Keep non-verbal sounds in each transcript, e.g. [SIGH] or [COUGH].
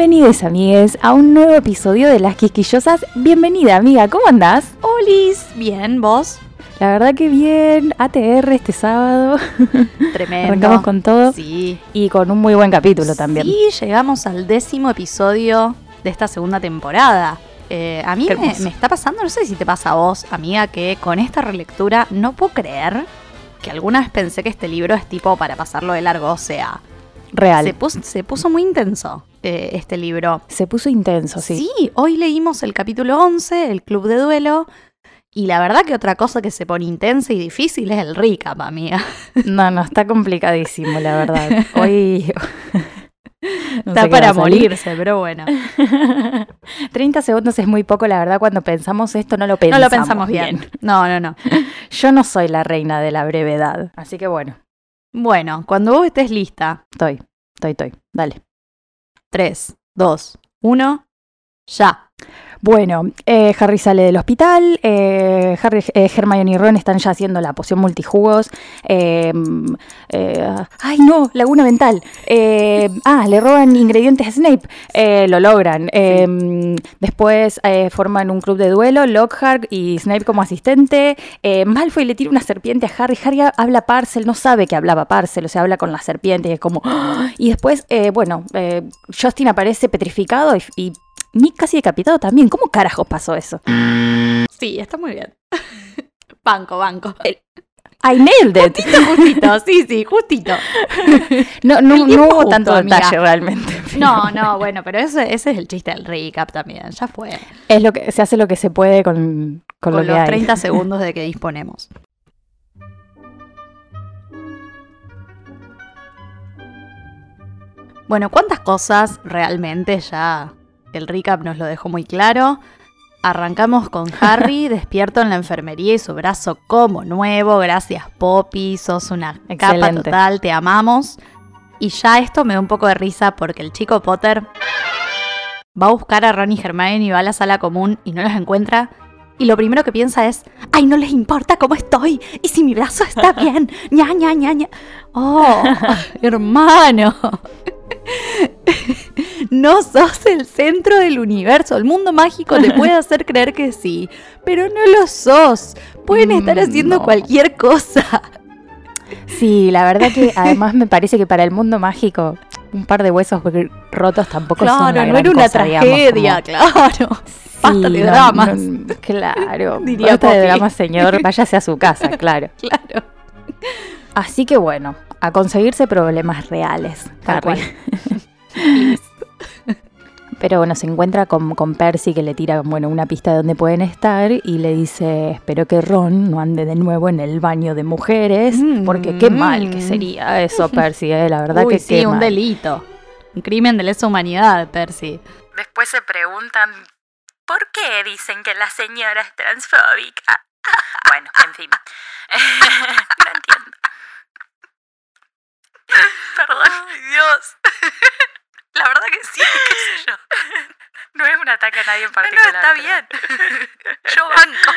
Bienvenidos amigues a un nuevo episodio de Las Quisquillosas. Bienvenida amiga, ¿cómo andás? Olis, bien, vos. La verdad que bien, ATR este sábado. [LAUGHS] Tremendo. Arrancamos con todo Sí. y con un muy buen capítulo también. Sí, llegamos al décimo episodio de esta segunda temporada. Eh, a mí me, está pasando, no sé si te pasa a vos, amiga, que con esta relectura no puedo creer que alguna vez pensé que este libro es tipo para pasarlo de largo. O sea, Real. se Se, puso, se puso muy intenso eh, este libro. puso intenso, sí. Sí, hoy leímos el capítulo 11, el Club de Duelo. Y la verdad que otra cosa que se pone intensa y difícil es el recap, amiga. [LAUGHS] No, no, está complicadísimo, la verdad. Hoy... [LAUGHS] no Está para morirse, pero bueno. [LAUGHS] 30 segundos es muy poco, la verdad, cuando pensamos esto no lo No pensamos lo pensamos bien. No, no, no. Yo no soy la reina de la brevedad, así que bueno, Bueno, cuando vos estés lista, estoy, estoy, estoy. Dale. 3, 2, 1, ya. Bueno, eh, Harry sale del hospital, eh, Harry, eh, Hermione y Ron están ya haciendo la poción multijugos. eh, ¡Ay, no! Laguna mental. Ah, le roban ingredientes a Snape. Lo logran. Después forman un club de duelo, Lockhart y Snape como asistente. Malfoy le tira una serpiente a Harry. Harry ha- habla Parcel, no sabe que hablaba Parcel, o sea, habla con la serpiente y es como... [GASPS] Y después, bueno, Justin aparece petrificado y, y Nick casi decapitado también. ¿Cómo carajos pasó eso? Sí, está muy bien. [LAUGHS] banco, banco. I nailed it. Justito, sí, sí, justito. [LAUGHS] No, no, El no hubo justo, tanto amiga. detalle realmente. No, no, bueno, pero ese, ese es el chiste del recap también. Ya fue. Es lo que se hace lo que se puede con, con, Con, lo que los hay. 30 [LAUGHS] segundos de que disponemos. Bueno, ¿cuántas cosas realmente ya el recap nos lo dejó muy claro? Arrancamos con [LAUGHS] Harry despierto en la enfermería y su brazo como nuevo. Gracias, Poppy. Sos una capa total. Te amamos. Y ya esto me da un poco de risa porque el chico Potter va a buscar a Ron y Hermione y va a la sala común y no los encuentra. Y lo primero que piensa es, ay, no les importa cómo estoy y si mi brazo está [LAUGHS] bien. ña, ña, ña, ña. Oh, [LAUGHS] hermano. [LAUGHS] No sos el centro del universo. El mundo mágico te puede [LAUGHS] hacer creer que sí, pero no lo sos. Pueden estar Mm, haciendo no. cualquier cosa. Sí, la verdad que además me parece que para el mundo mágico un par de huesos rotos tampoco son Claro, una no gran era una cosa, digamos, tragedia, como- claro. Basta Sí, de dramas. no, claro, [LAUGHS] Diría basta de dramas, señor. Váyase a su casa, claro. Claro. Así que bueno, a conseguirse problemas reales, Harry. [LAUGHS] Pero bueno, se encuentra con, con Percy que le tira bueno, una pista de dónde pueden estar y le dice, espero que Ron no ande de nuevo en el baño de mujeres, Mm. porque qué mal que sería eso, Percy, eh, la verdad Uy, que sí, qué un mal. delito. Un crimen de lesa humanidad, Percy. Después se preguntan, ¿por qué dicen que la señora es transfóbica? [LAUGHS] Bueno, en fin. [LAUGHS] no entiendo. [LAUGHS] Perdón. Ay, Dios. [LAUGHS] La verdad que sí, qué sé yo. [LAUGHS] No es un ataque a nadie en particular. No, está bien. Yo banco.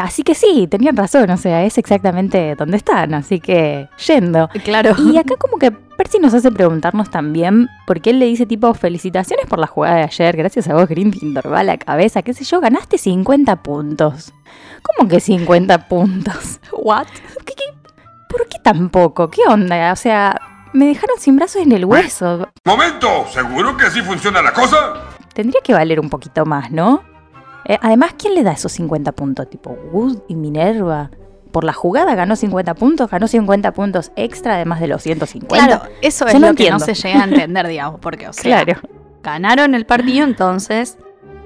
Así que sí, tenían razón, o sea, es exactamente donde están, así que yendo. Claro. Y acá como que Percy nos hace preguntarnos también, porque él le dice tipo, felicitaciones por la jugada de ayer, gracias a vos Gryffindor va a la cabeza, qué sé yo, ganaste 50 puntos. ¿Cómo que 50 puntos? What? ¿Qué- qué- ¿Por qué tan poco? ¿Qué onda? O sea, me dejaron sin brazos en el hueso. ¡Momento! ¿Seguro que así funciona la cosa? Tendría que valer un poquito más, ¿no? Eh, además, ¿quién le da esos 50 puntos? Tipo, Wood y Minerva. Por la jugada ganó 50 puntos, ganó 50 puntos extra además de los 150. Claro, eso Yo es no lo que no se llega a entender, digamos, porque, o sea, Claro. ganaron el partido, entonces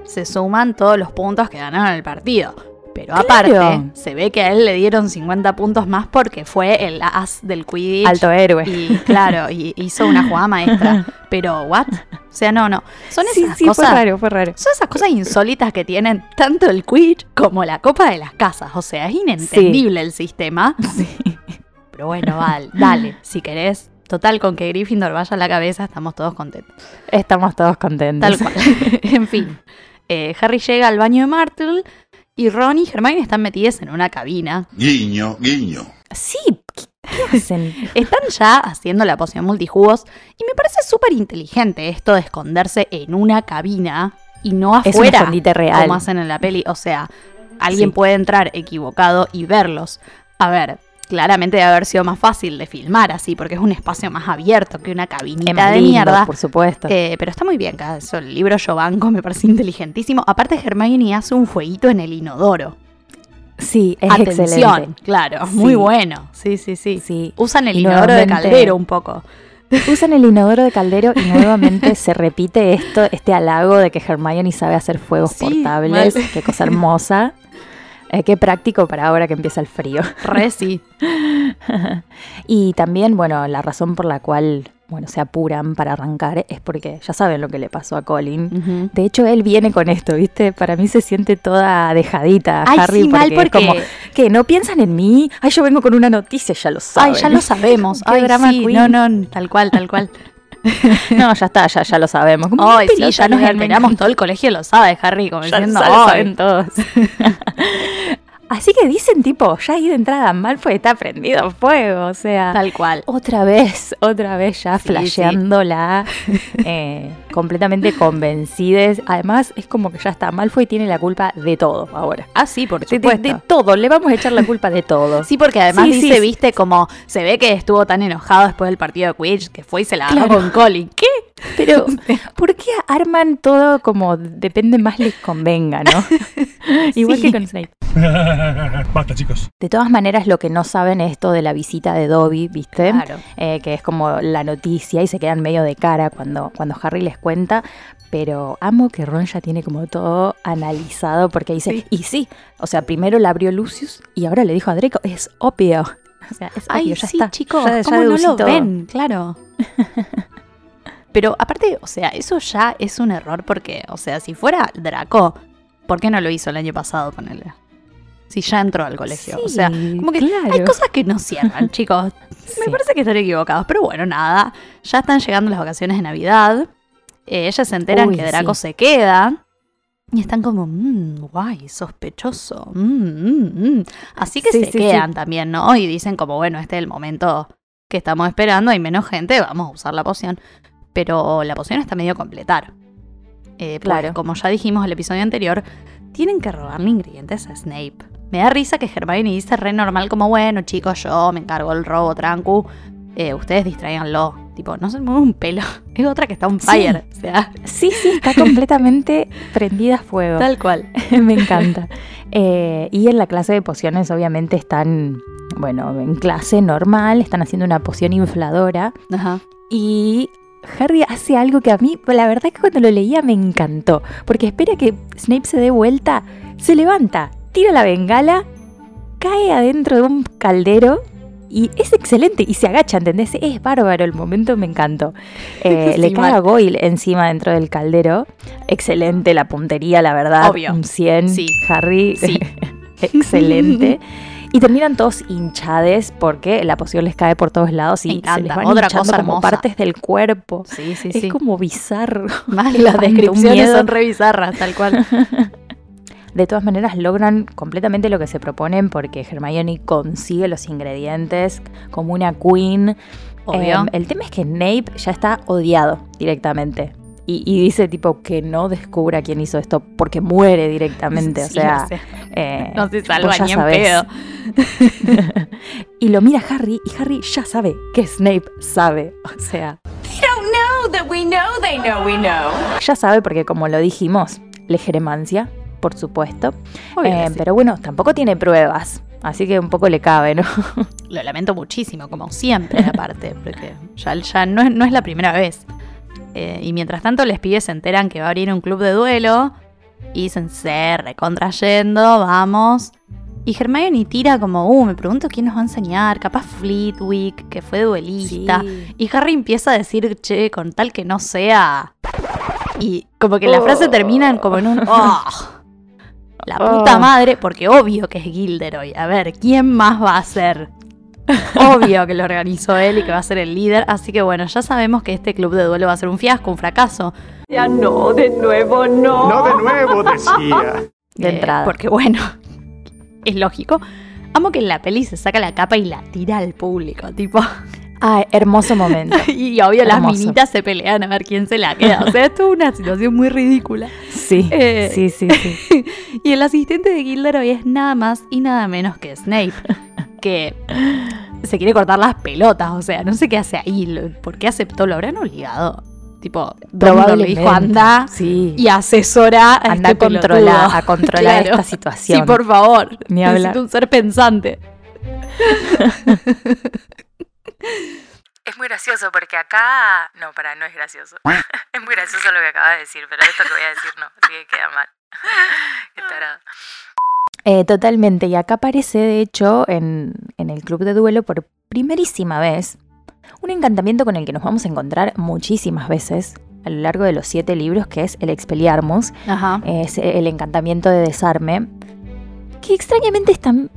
se suman todos los puntos que ganaron el partido. Pero Claro. aparte, se ve que a él le dieron 50 puntos más porque fue el as del Quidditch. Alto héroe. Y claro, y hizo una jugada maestra. Pero, ¿what? O sea, no, no. Son esas sí, cosas. fue raro, fue raro. Son esas cosas insólitas que tienen tanto el Quidditch como la Copa de las Casas. O sea, es inentendible el sistema. Pero bueno, val- dale, si querés. Total, con que Gryffindor vaya a la cabeza, estamos todos contentos. Estamos todos contentos. Tal cual. [LAUGHS] en fin. Eh, Harry llega al baño de Martel y Ron y Hermione están metidas en una cabina. Guiño, guiño. Sí, ¿qué, qué hacen? [LAUGHS] Están ya haciendo la poción multijugos y me parece súper inteligente esto de esconderse en una cabina y no Es un afuera, escondite real. como hacen en la peli. O sea, alguien Sí. puede entrar equivocado y verlos. A ver, claramente debe haber sido más fácil de filmar así, porque es un espacio más abierto que una cabinita más de lindo, mierda. por supuesto. Eh, pero está muy bien, eso, el libro yo banco me parece inteligentísimo. Aparte Hermione hace un fueguito en el inodoro. sí, es Atención, excelente. claro, Sí. muy bueno. Sí, sí, sí. Sí. Usan el inodoro de caldero un poco. [LAUGHS] Usan el inodoro de caldero y nuevamente se repite esto, este halago de que Hermione sabe hacer fuegos Sí, portables. mal. Qué cosa hermosa. [LAUGHS] Eh, qué práctico para ahora que empieza el frío. Re [LAUGHS] sí. Y también, bueno, la razón por la cual, bueno, se apuran para arrancar es porque ya saben lo que le pasó a Colin. De hecho, él viene con esto, ¿viste? Para mí se siente toda dejadita, Ay, Harry, sí, es porque- como, que no piensan en mí. Ay, yo vengo con una noticia, ya lo saben. Ay, ya lo sabemos. [LAUGHS] Ay, drama sí, queen. No, no, tal cual, tal cual. [LAUGHS] No, ya está, ya, ya lo sabemos. Una sí, ya nos enteramos, todo el colegio lo sabe, Harry, como Ya, diciendo, lo saben todos. [LAUGHS] Así que dicen, tipo, ya ahí de entrada Malfoy está prendido fuego, o sea... Tal cual. Otra vez, [LAUGHS] otra vez ya Sí, flasheándola, eh, completamente convencides. Además, es como que ya está, Malfoy tiene la culpa de todo ahora. Ah, sí, por De, de- supuesto. de todo, le vamos a echar la culpa de todo. Sí, porque además Sí, dice, viste, como se ve que estuvo tan enojado después del partido de Quidditch que fue y se la agarró Claro. con Colin. ¿Qué? [LAUGHS] Pero, [LAUGHS] ¿por qué arman todo como depende más les convenga, no? [LAUGHS] Igual Sí. que con Snape. Basta, chicos. De todas maneras, lo que no saben es esto de la visita de Dobby, ¿viste? Claro. Eh, que es como la noticia y se quedan medio de cara cuando, cuando Harry les cuenta. Pero amo que Ron ya tiene como todo analizado porque dice, Sí. y sí, o sea, primero la abrió Lucius y ahora le dijo a Draco, es obvio. O sea, es Ay, obvio, ya sí, está. chicos, Ya- ya ¿cómo no deducí lo todo. ven? Claro. Pero aparte, o sea, eso ya es un error porque, o sea, si fuera Draco, ¿por qué no lo hizo el año pasado con él? Si ya entró al colegio. o sea, como que claro. hay cosas que no cierran, [LAUGHS] chicos. Sí. Me parece que están equivocados. Pero bueno, nada. Ya están llegando las vacaciones de Navidad. Eh, ellas se enteran Uy, que Draco sí. se queda. Y están como, mmm, guay, sospechoso. mm, mm, mm". Así que Sí, se sí, quedan también, ¿no? Y dicen como, bueno, este es el momento que estamos esperando. Hay menos gente, vamos a usar la poción. Pero la poción está medio completar. Eh, pues, Claro. como ya dijimos en el episodio anterior, tienen que robarle ingredientes a Snape. Me da risa que Hermione dice re normal como, bueno, chicos, yo me encargo del robo trancu. eh, ustedes distraiganlo. Tipo, no se mueve un pelo. [LAUGHS] Es otra que está on Sí. fire. O sea, Sí, sí, está completamente [LAUGHS] prendida a fuego. tal cual. [LAUGHS] Me encanta. Eh, y en la clase de pociones, obviamente, están, bueno, en clase normal, están haciendo una poción infladora. Ajá. Y Harry hace algo que a mí, la verdad es que cuando lo leía me encantó. Porque espera que Snape se dé vuelta, se levanta, tira la bengala, cae adentro de un caldero. Y es excelente, y se agacha, ¿entendés? Es bárbaro, el momento me encantó. [LAUGHS] Eh, Sí, le cae a Goyle encima dentro del caldero. Excelente la puntería, la verdad. Obvio. Un 100. Sí. Harry, Sí. [LAUGHS] excelente. [LAUGHS] Y terminan todos hinchades porque la poción les cae por todos lados y se les van Otra hinchando como hermosa. partes del cuerpo. Sí, sí, es sí. como bizarro. [LAUGHS] Qué [LAUGHS] las espanto, descripciones miedo. son re bizarras, tal cual. [LAUGHS] De todas maneras logran completamente lo que se proponen porque Hermione consigue los ingredientes como una queen. Obvio. Eh, el tema es que Snape ya está odiado directamente. Y, y dice tipo que no descubra quién hizo esto porque muere directamente. Sí, o sea, o sea, eh, no se salva ni en pedo. [LAUGHS] y lo mira Harry y Harry ya sabe que Snape sabe. O sea, know that we know they know we know. ya sabe porque como lo dijimos, legeremancia, por supuesto. Eh, sí. Pero bueno, tampoco tiene pruebas. Así que un poco le cabe, ¿no? Lo lamento muchísimo, como siempre, aparte, porque ya, ya no, es, no es la primera vez. Eh, y mientras tanto, les pibes se enteran que va a abrir un club de duelo. Y dicen, se recontrayendo, vamos. Y Hermione tira como, uh, me pregunto quién nos va a enseñar, capaz Fleetwick, que fue duelista. Y Harry empieza a decir, che, con tal que no sea. Y como que la frase termina como en un, oh, la puta Oh. madre, porque obvio que es Gilderoy. A ver, ¿quién más va a ser? [LAUGHS] Obvio que lo organizó él y que va a ser el líder. Así que bueno, ya sabemos que este club de duelo va a ser un fiasco, un fracaso. Ya no, de nuevo no. No de nuevo, decía. De Eh, entrada. Porque bueno, [LAUGHS] es lógico. Amo que en la peli se saca la capa y la tira al público, tipo. Ay, hermoso momento. [LAUGHS] Y obvio las minitas se pelean a ver quién se la queda. O sea, esto es una situación muy ridícula. Sí, Eh, sí, sí, sí. Y el asistente de Gilderoy es nada más y nada menos que Snape, que se quiere cortar las pelotas, o sea, no sé qué hace ahí, ¿por qué aceptó? ¿Lo habrán obligado? Tipo, Dumbledore le dijo, anda sí. y asesora a anda este controlar, pelotudo". a controlar Claro. esta situación. Sí, por favor. Ni Necesito hablar. un ser pensante. Es muy gracioso porque acá. No, para, no es gracioso. [LAUGHS] es muy gracioso lo que acabas de decir, pero esto que voy a decir no, así que queda mal. [LAUGHS] Qué tarado. Eh, totalmente. Y acá aparece, de hecho, en, en el club de duelo por primerísima vez, un encantamiento con el que nos vamos a encontrar muchísimas veces a lo largo de los siete libros, que es el Expelliarmus. Ajá. Es el encantamiento de desarme. Que extrañamente es tan-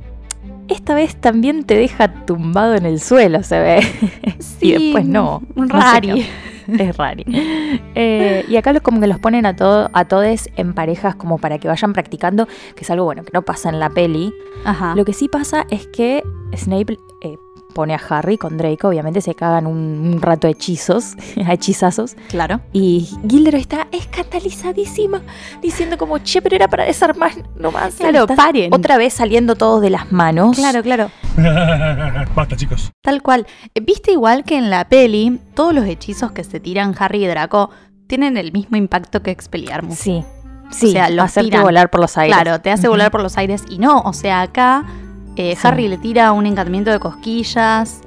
esta vez también te deja tumbado en el suelo, se ve. [LAUGHS] y después no. Un qué- [LAUGHS] Es rari. Eh, y acá los, como que los ponen a, todo, a todos en parejas como para que vayan practicando, que es algo bueno que no pasa en la peli. Ajá. Lo que sí pasa es que Snape eh, pone a Harry con Draco, obviamente se cagan un, un rato hechizos, a [LAUGHS] hechizazos, Claro. y Gilderoy está escandalizadísima, diciendo como, che, pero era para desarmar nomás. Claro, paren. Otra vez saliendo todos de las manos. Claro, claro. [LAUGHS] Basta, chicos. Tal cual. Viste igual que en la peli, todos los hechizos que se tiran Harry y Draco tienen el mismo impacto que Expelliarmus. Sí. Sí, O sea, hacerte tiran. volar por los aires. Claro, te hace volar por los aires y no, o sea, acá eh, Sí. Harry le tira un encantamiento de cosquillas,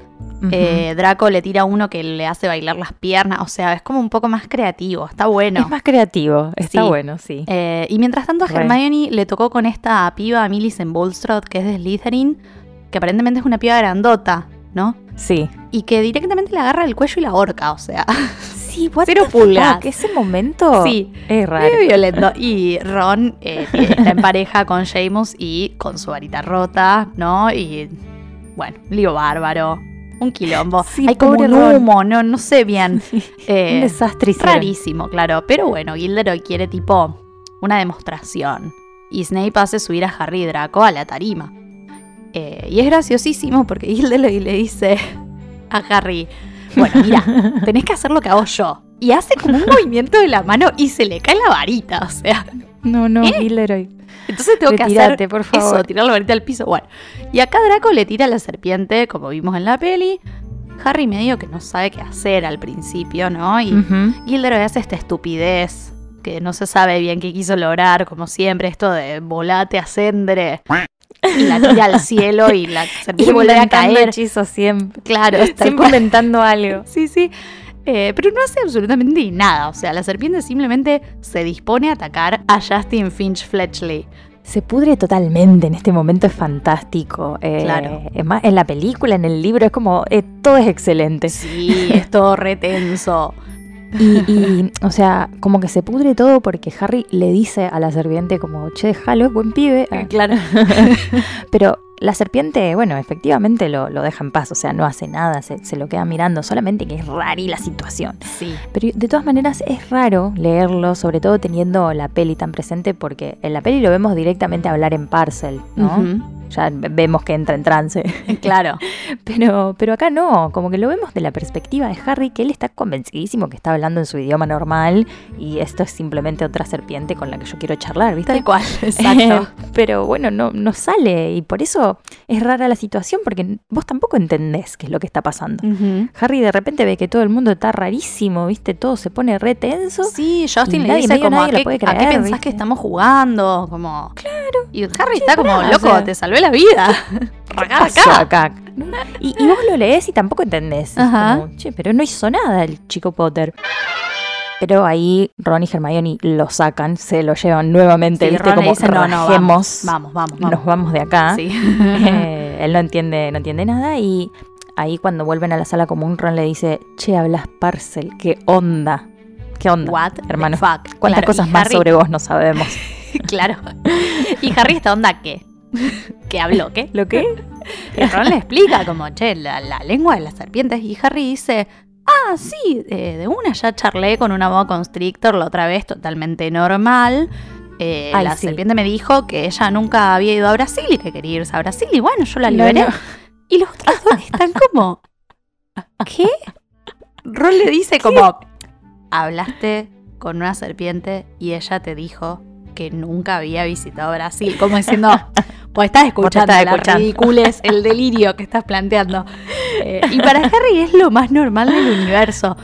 eh, Draco le tira uno que le hace bailar las piernas, o sea, es como un poco más creativo, está bueno. Es más creativo, está Sí. bueno, sí. Eh, y mientras tanto a Re. Hermione le tocó con esta piba Millicent Bulstrode, que es de Slytherin, que aparentemente es una piba grandota, ¿no? Sí. Y que directamente le agarra el cuello y la horca, o sea, [LAUGHS] Sí, what Cero the pulgas. fuck, Ese momento sí, es raro. muy violento. Y Ron eh, está en pareja con Seamus y con su varita rota, ¿no? Y bueno, lío bárbaro, un quilombo. Sí, Hay como un Ron. humo, no, no sé bien. [LAUGHS] Eh, Un desastre hicieron. Rarísimo, claro. Pero bueno, Gilderoy quiere tipo una demostración. Y Snape hace subir a Harry y Draco a la tarima. Eh, y es graciosísimo porque Gilderoy le dice a Harry, bueno, mira, tenés que hacer lo que hago yo. Y hace como un movimiento de la mano y se le cae la varita, o sea. No, no, ¿Eh? Gilderoy. Entonces tengo que hacer por favor. eso, tirar la varita al piso. Bueno, y acá Draco le tira a la serpiente, como vimos en la peli. Harry medio que no sabe qué hacer al principio, ¿no? Y Ujú. Gilderoy hace esta estupidez que no se sabe bien qué quiso lograr, como siempre, esto de volate, ascendre. Y la tira al cielo y la [LAUGHS] serpiente vuelve a caer. hechizos siempre. Claro, Siempre inventando algo. [LAUGHS] Sí, sí. Eh, pero no hace absolutamente nada. O sea, la serpiente simplemente se dispone a atacar a Justin Finch Fletchley. Se pudre totalmente en este momento, es fantástico. Eh, Claro. Es más, en la película, en el libro, es como, eh, todo es excelente. Sí, es todo retenso. [LAUGHS] Y, y, o sea, como que se pudre todo porque Harry le dice a la serpiente como, che, déjalo, es buen pibe. Claro. [LAUGHS] Pero la serpiente, bueno, efectivamente lo, lo deja en paz, o sea, no hace nada, se, se lo queda mirando, solamente que es rari la situación. Sí. Pero de todas maneras es raro leerlo, sobre todo teniendo la peli tan presente, porque en la peli lo vemos directamente hablar en parcel, ¿no? Ya vemos que entra en trance. [LAUGHS] Claro. [LAUGHS] Pero, pero acá no, como que lo vemos de la perspectiva de Harry, que él está convencidísimo que está hablando en su idioma normal y esto es simplemente otra serpiente con la que yo quiero charlar, ¿viste? Tal cual. [LAUGHS] Exacto. pero bueno, no, no sale y por eso es rara la situación porque vos tampoco entendés qué es lo que está pasando. Harry de repente ve que todo el mundo está rarísimo, ¿viste? Todo se pone re tenso. Sí, Justin Y le dice como, nadie ¿a lo qué, puede a qué creer, pensás ¿viste? que estamos jugando? Como... Claro. Y Harry está como, loco, o sea, te salvé la vida. [LAUGHS] Acá, acá. Y, y vos lo lees y tampoco entendés. Es Ajá. como, che, pero no hizo nada el chico Potter. Pero ahí Ron y Hermione lo sacan, se lo llevan nuevamente, Sí, ¿viste? Ron como dice, no, no, vamos, vamos, vamos. nos vamos de acá. Sí. [LAUGHS] Eh, él no entiende, no entiende nada y ahí cuando vuelven a la sala común Ron le dice, che, hablas parcel, ¿qué onda? ¿Qué onda? What hermano? fuck? ¿Cuántas Claro, cosas más Harry- sobre vos no sabemos? [LAUGHS] claro. Y Harry está onda qué? [LAUGHS] ¿Qué habló? ¿Qué? ¿Lo qué? Y Ron le explica como, che, la, la lengua de las serpientes. Y Harry dice, ah, sí, eh, de una ya charlé con una boa constrictor la otra vez, totalmente normal. Eh, Ay, la sí. serpiente me dijo que ella nunca había ido a Brasil y que quería irse a Brasil. Y bueno, yo la liberé. no. Y los otros dos están como, ¿qué? Ron le dice como, hablaste con una serpiente y ella te dijo que nunca había visitado Brasil. Como diciendo, [LAUGHS] pues estás escuchando estás escuchando. ridiculez, el delirio que estás planteando. Eh, y para Harry es lo más normal del universo.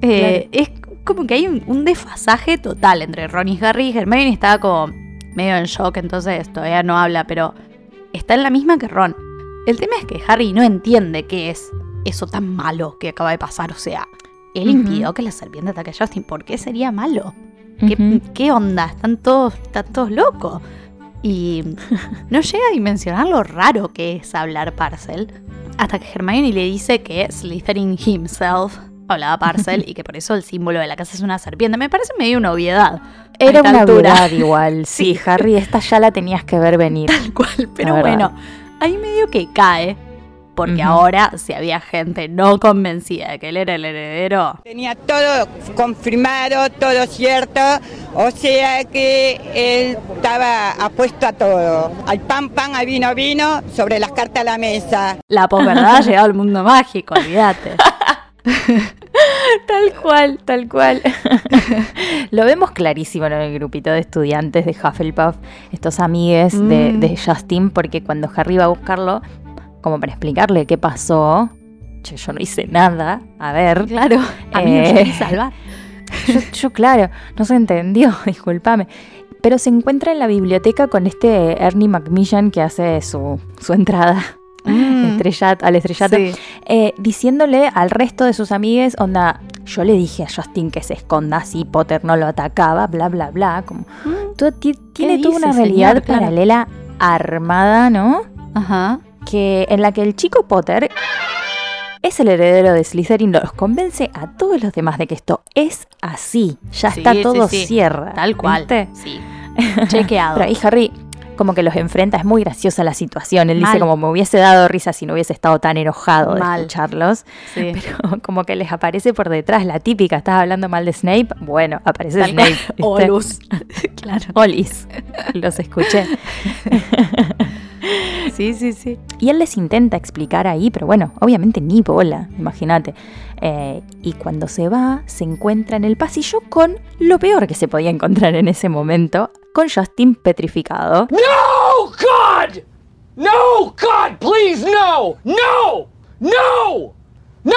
Eh, Es como que hay un, un desfasaje total entre Ron y Harry. Hermione está como medio en shock, entonces todavía no habla, pero está en la misma que Ron. El tema es que Harry no entiende qué es eso tan malo que acaba de pasar. O sea, él impidió que la serpiente ataque a Justin. ¿Por qué sería malo? ¿Qué, onda? Están todos, están todos locos. Y [LAUGHS] no llega a dimensionar lo raro que es hablar Parcel. Hasta que Hermione le dice que Slytherin himself hablaba Parcel y que por eso el símbolo de la casa es una serpiente. Me parece medio una obviedad. Era una altura. verdad igual. [LAUGHS] Sí, Harry, esta ya la tenías que ver venir. Tal cual, pero bueno, ahí medio que cae. Porque ahora, si había gente no convencida de que él era el heredero, Tenía todo confirmado, todo cierto, o sea que él estaba apuesto a todo. Al pan pan, al vino vino, sobre las cartas a la mesa. la posverdad ha llegado al mundo mágico, olvídate. [LAUGHS] Tal cual, tal cual. [LAUGHS] Lo vemos clarísimo en el grupito de estudiantes de Hufflepuff, estos amigues de, Mm. de Justin, porque cuando Harry va a buscarlo, como para explicarle qué pasó, che, yo no hice nada, a ver, Claro, a mí Eh, me salvar. [LAUGHS] yo, yo, claro, no se entendió, [LAUGHS] discúlpame. Pero se encuentra en la biblioteca con este Ernie McMillan que hace su, su entrada Mm, [LAUGHS] estrellat- al estrellato, sí. eh, diciéndole al resto de sus amigues, onda, yo le dije a Justin que se esconda si Potter no lo atacaba, bla, bla, bla. Como, Mm, tiene toda una realidad señor? Paralela armada, ¿no? Ajá. Que en la que el chico Potter es el heredero de Slytherin, los convence a todos los demás de que esto es así. Ya Sí, está todo sí. cierra. Tal cual. ¿viste? Sí. [LAUGHS] Chequeado. Pero ahí Harry como que los enfrenta, es muy graciosa la situación. Él dice como me hubiese dado risa si no hubiese estado tan enojado de Mal. escucharlos. [LAUGHS] Pero como que les aparece por detrás la típica, estás hablando mal de Snape, bueno, aparece Tal Snape. Olus. [LAUGHS] claro. Olis. Los escuché. Sí, sí, sí. Y él les intenta explicar ahí, pero bueno, obviamente ni bola, imagínate. Eh, y cuando se va, se encuentra en el pasillo con lo peor que se podía encontrar en ese momento, con Justin petrificado. No, God! No, God, please, no! No! No! ¡No!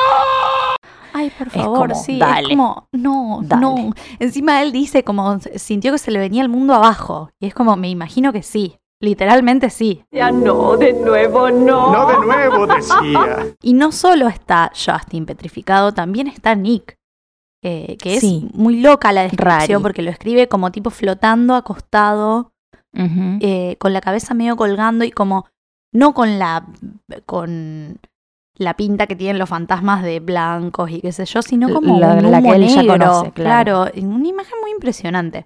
Ay, por Es favor, como, sí. dale. Es como, no, Dale. no. Encima él dice como sintió que se le venía el mundo abajo. Y es como, me imagino que sí. Literalmente sí. Ya no, de nuevo no. No de nuevo, decía. [LAUGHS] Y no solo está Justin petrificado, también está Nick. eh, que es Sí. muy loca la descripción Rari. porque lo escribe como tipo flotando, acostado, eh, con la cabeza medio colgando y como no con la con la pinta que tienen los fantasmas de blancos y qué sé yo, sino como La- un la que ya conoce, claro. claro, una imagen muy impresionante.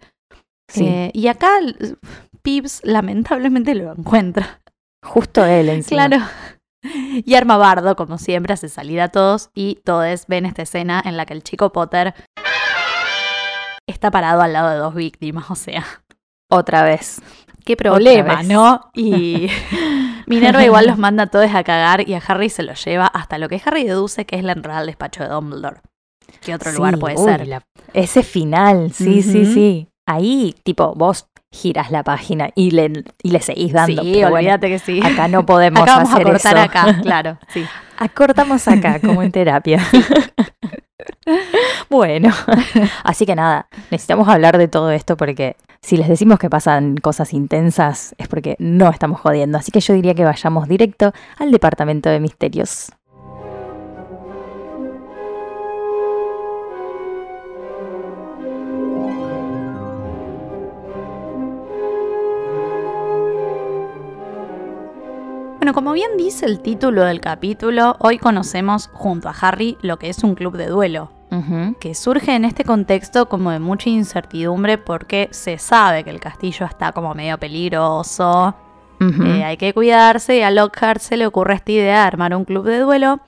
Sí, Eh, y acá Pips lamentablemente lo encuentra. justo él encima. Claro. Y arma bardo, como siempre, hace salir a todos y todos ven esta escena en la que el chico Potter está parado al lado de dos víctimas, o sea, Otra vez. qué problema, vez. ¿no? Y [LAUGHS] Minerva igual los manda a todos a cagar y a Harry se los lleva hasta lo que Harry deduce que es la entrada al despacho de Dumbledore. ¿Qué otro lugar puede uy, ser? la- ese final, sí, sí, sí. Ahí, tipo, vos giras la página y le, y le seguís dando. sí, pero bueno, olvídate que sí. acá no podemos Acá vamos a hacer cortar eso. acá, [LAUGHS] claro, sí. Acortamos acá, como en terapia. [LAUGHS] bueno, así que nada, necesitamos hablar de todo esto porque si les decimos que pasan cosas intensas es porque no estamos jodiendo. Así que yo diría que vayamos directo al departamento de misterios. Bueno, como bien dice el título del capítulo, hoy conocemos junto a Harry lo que es un club de duelo, que surge en este contexto como de mucha incertidumbre porque se sabe que el castillo está como medio peligroso, eh, hay que cuidarse y a Lockhart se le ocurre esta idea de armar un club de duelo.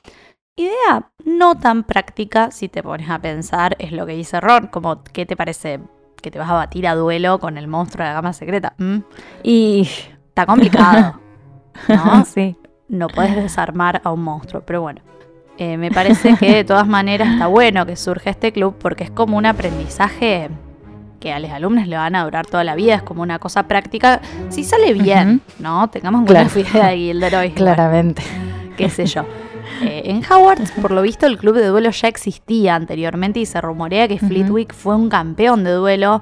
Idea no tan práctica si te pones a pensar, es lo que dice Ron, como ¿qué te parece que te vas a batir a duelo con el monstruo de la gama secreta? ¿Mm? Y Está complicado. [LAUGHS] ¿no? [LAUGHS] sí. no puedes desarmar a un monstruo. Pero bueno, eh, me parece que de todas maneras está bueno que surja este club porque es como un aprendizaje que a los alumnos le van a durar toda la vida. Es como una cosa práctica. Si sale bien, ¿no? Tengamos Claro. la idea de Gilderoy. [LAUGHS] Claramente. Bueno, qué sé yo. Eh, en Howard, por lo visto, el club de duelo ya existía anteriormente y se rumorea que Ujú. Fleetwick fue un campeón de duelo.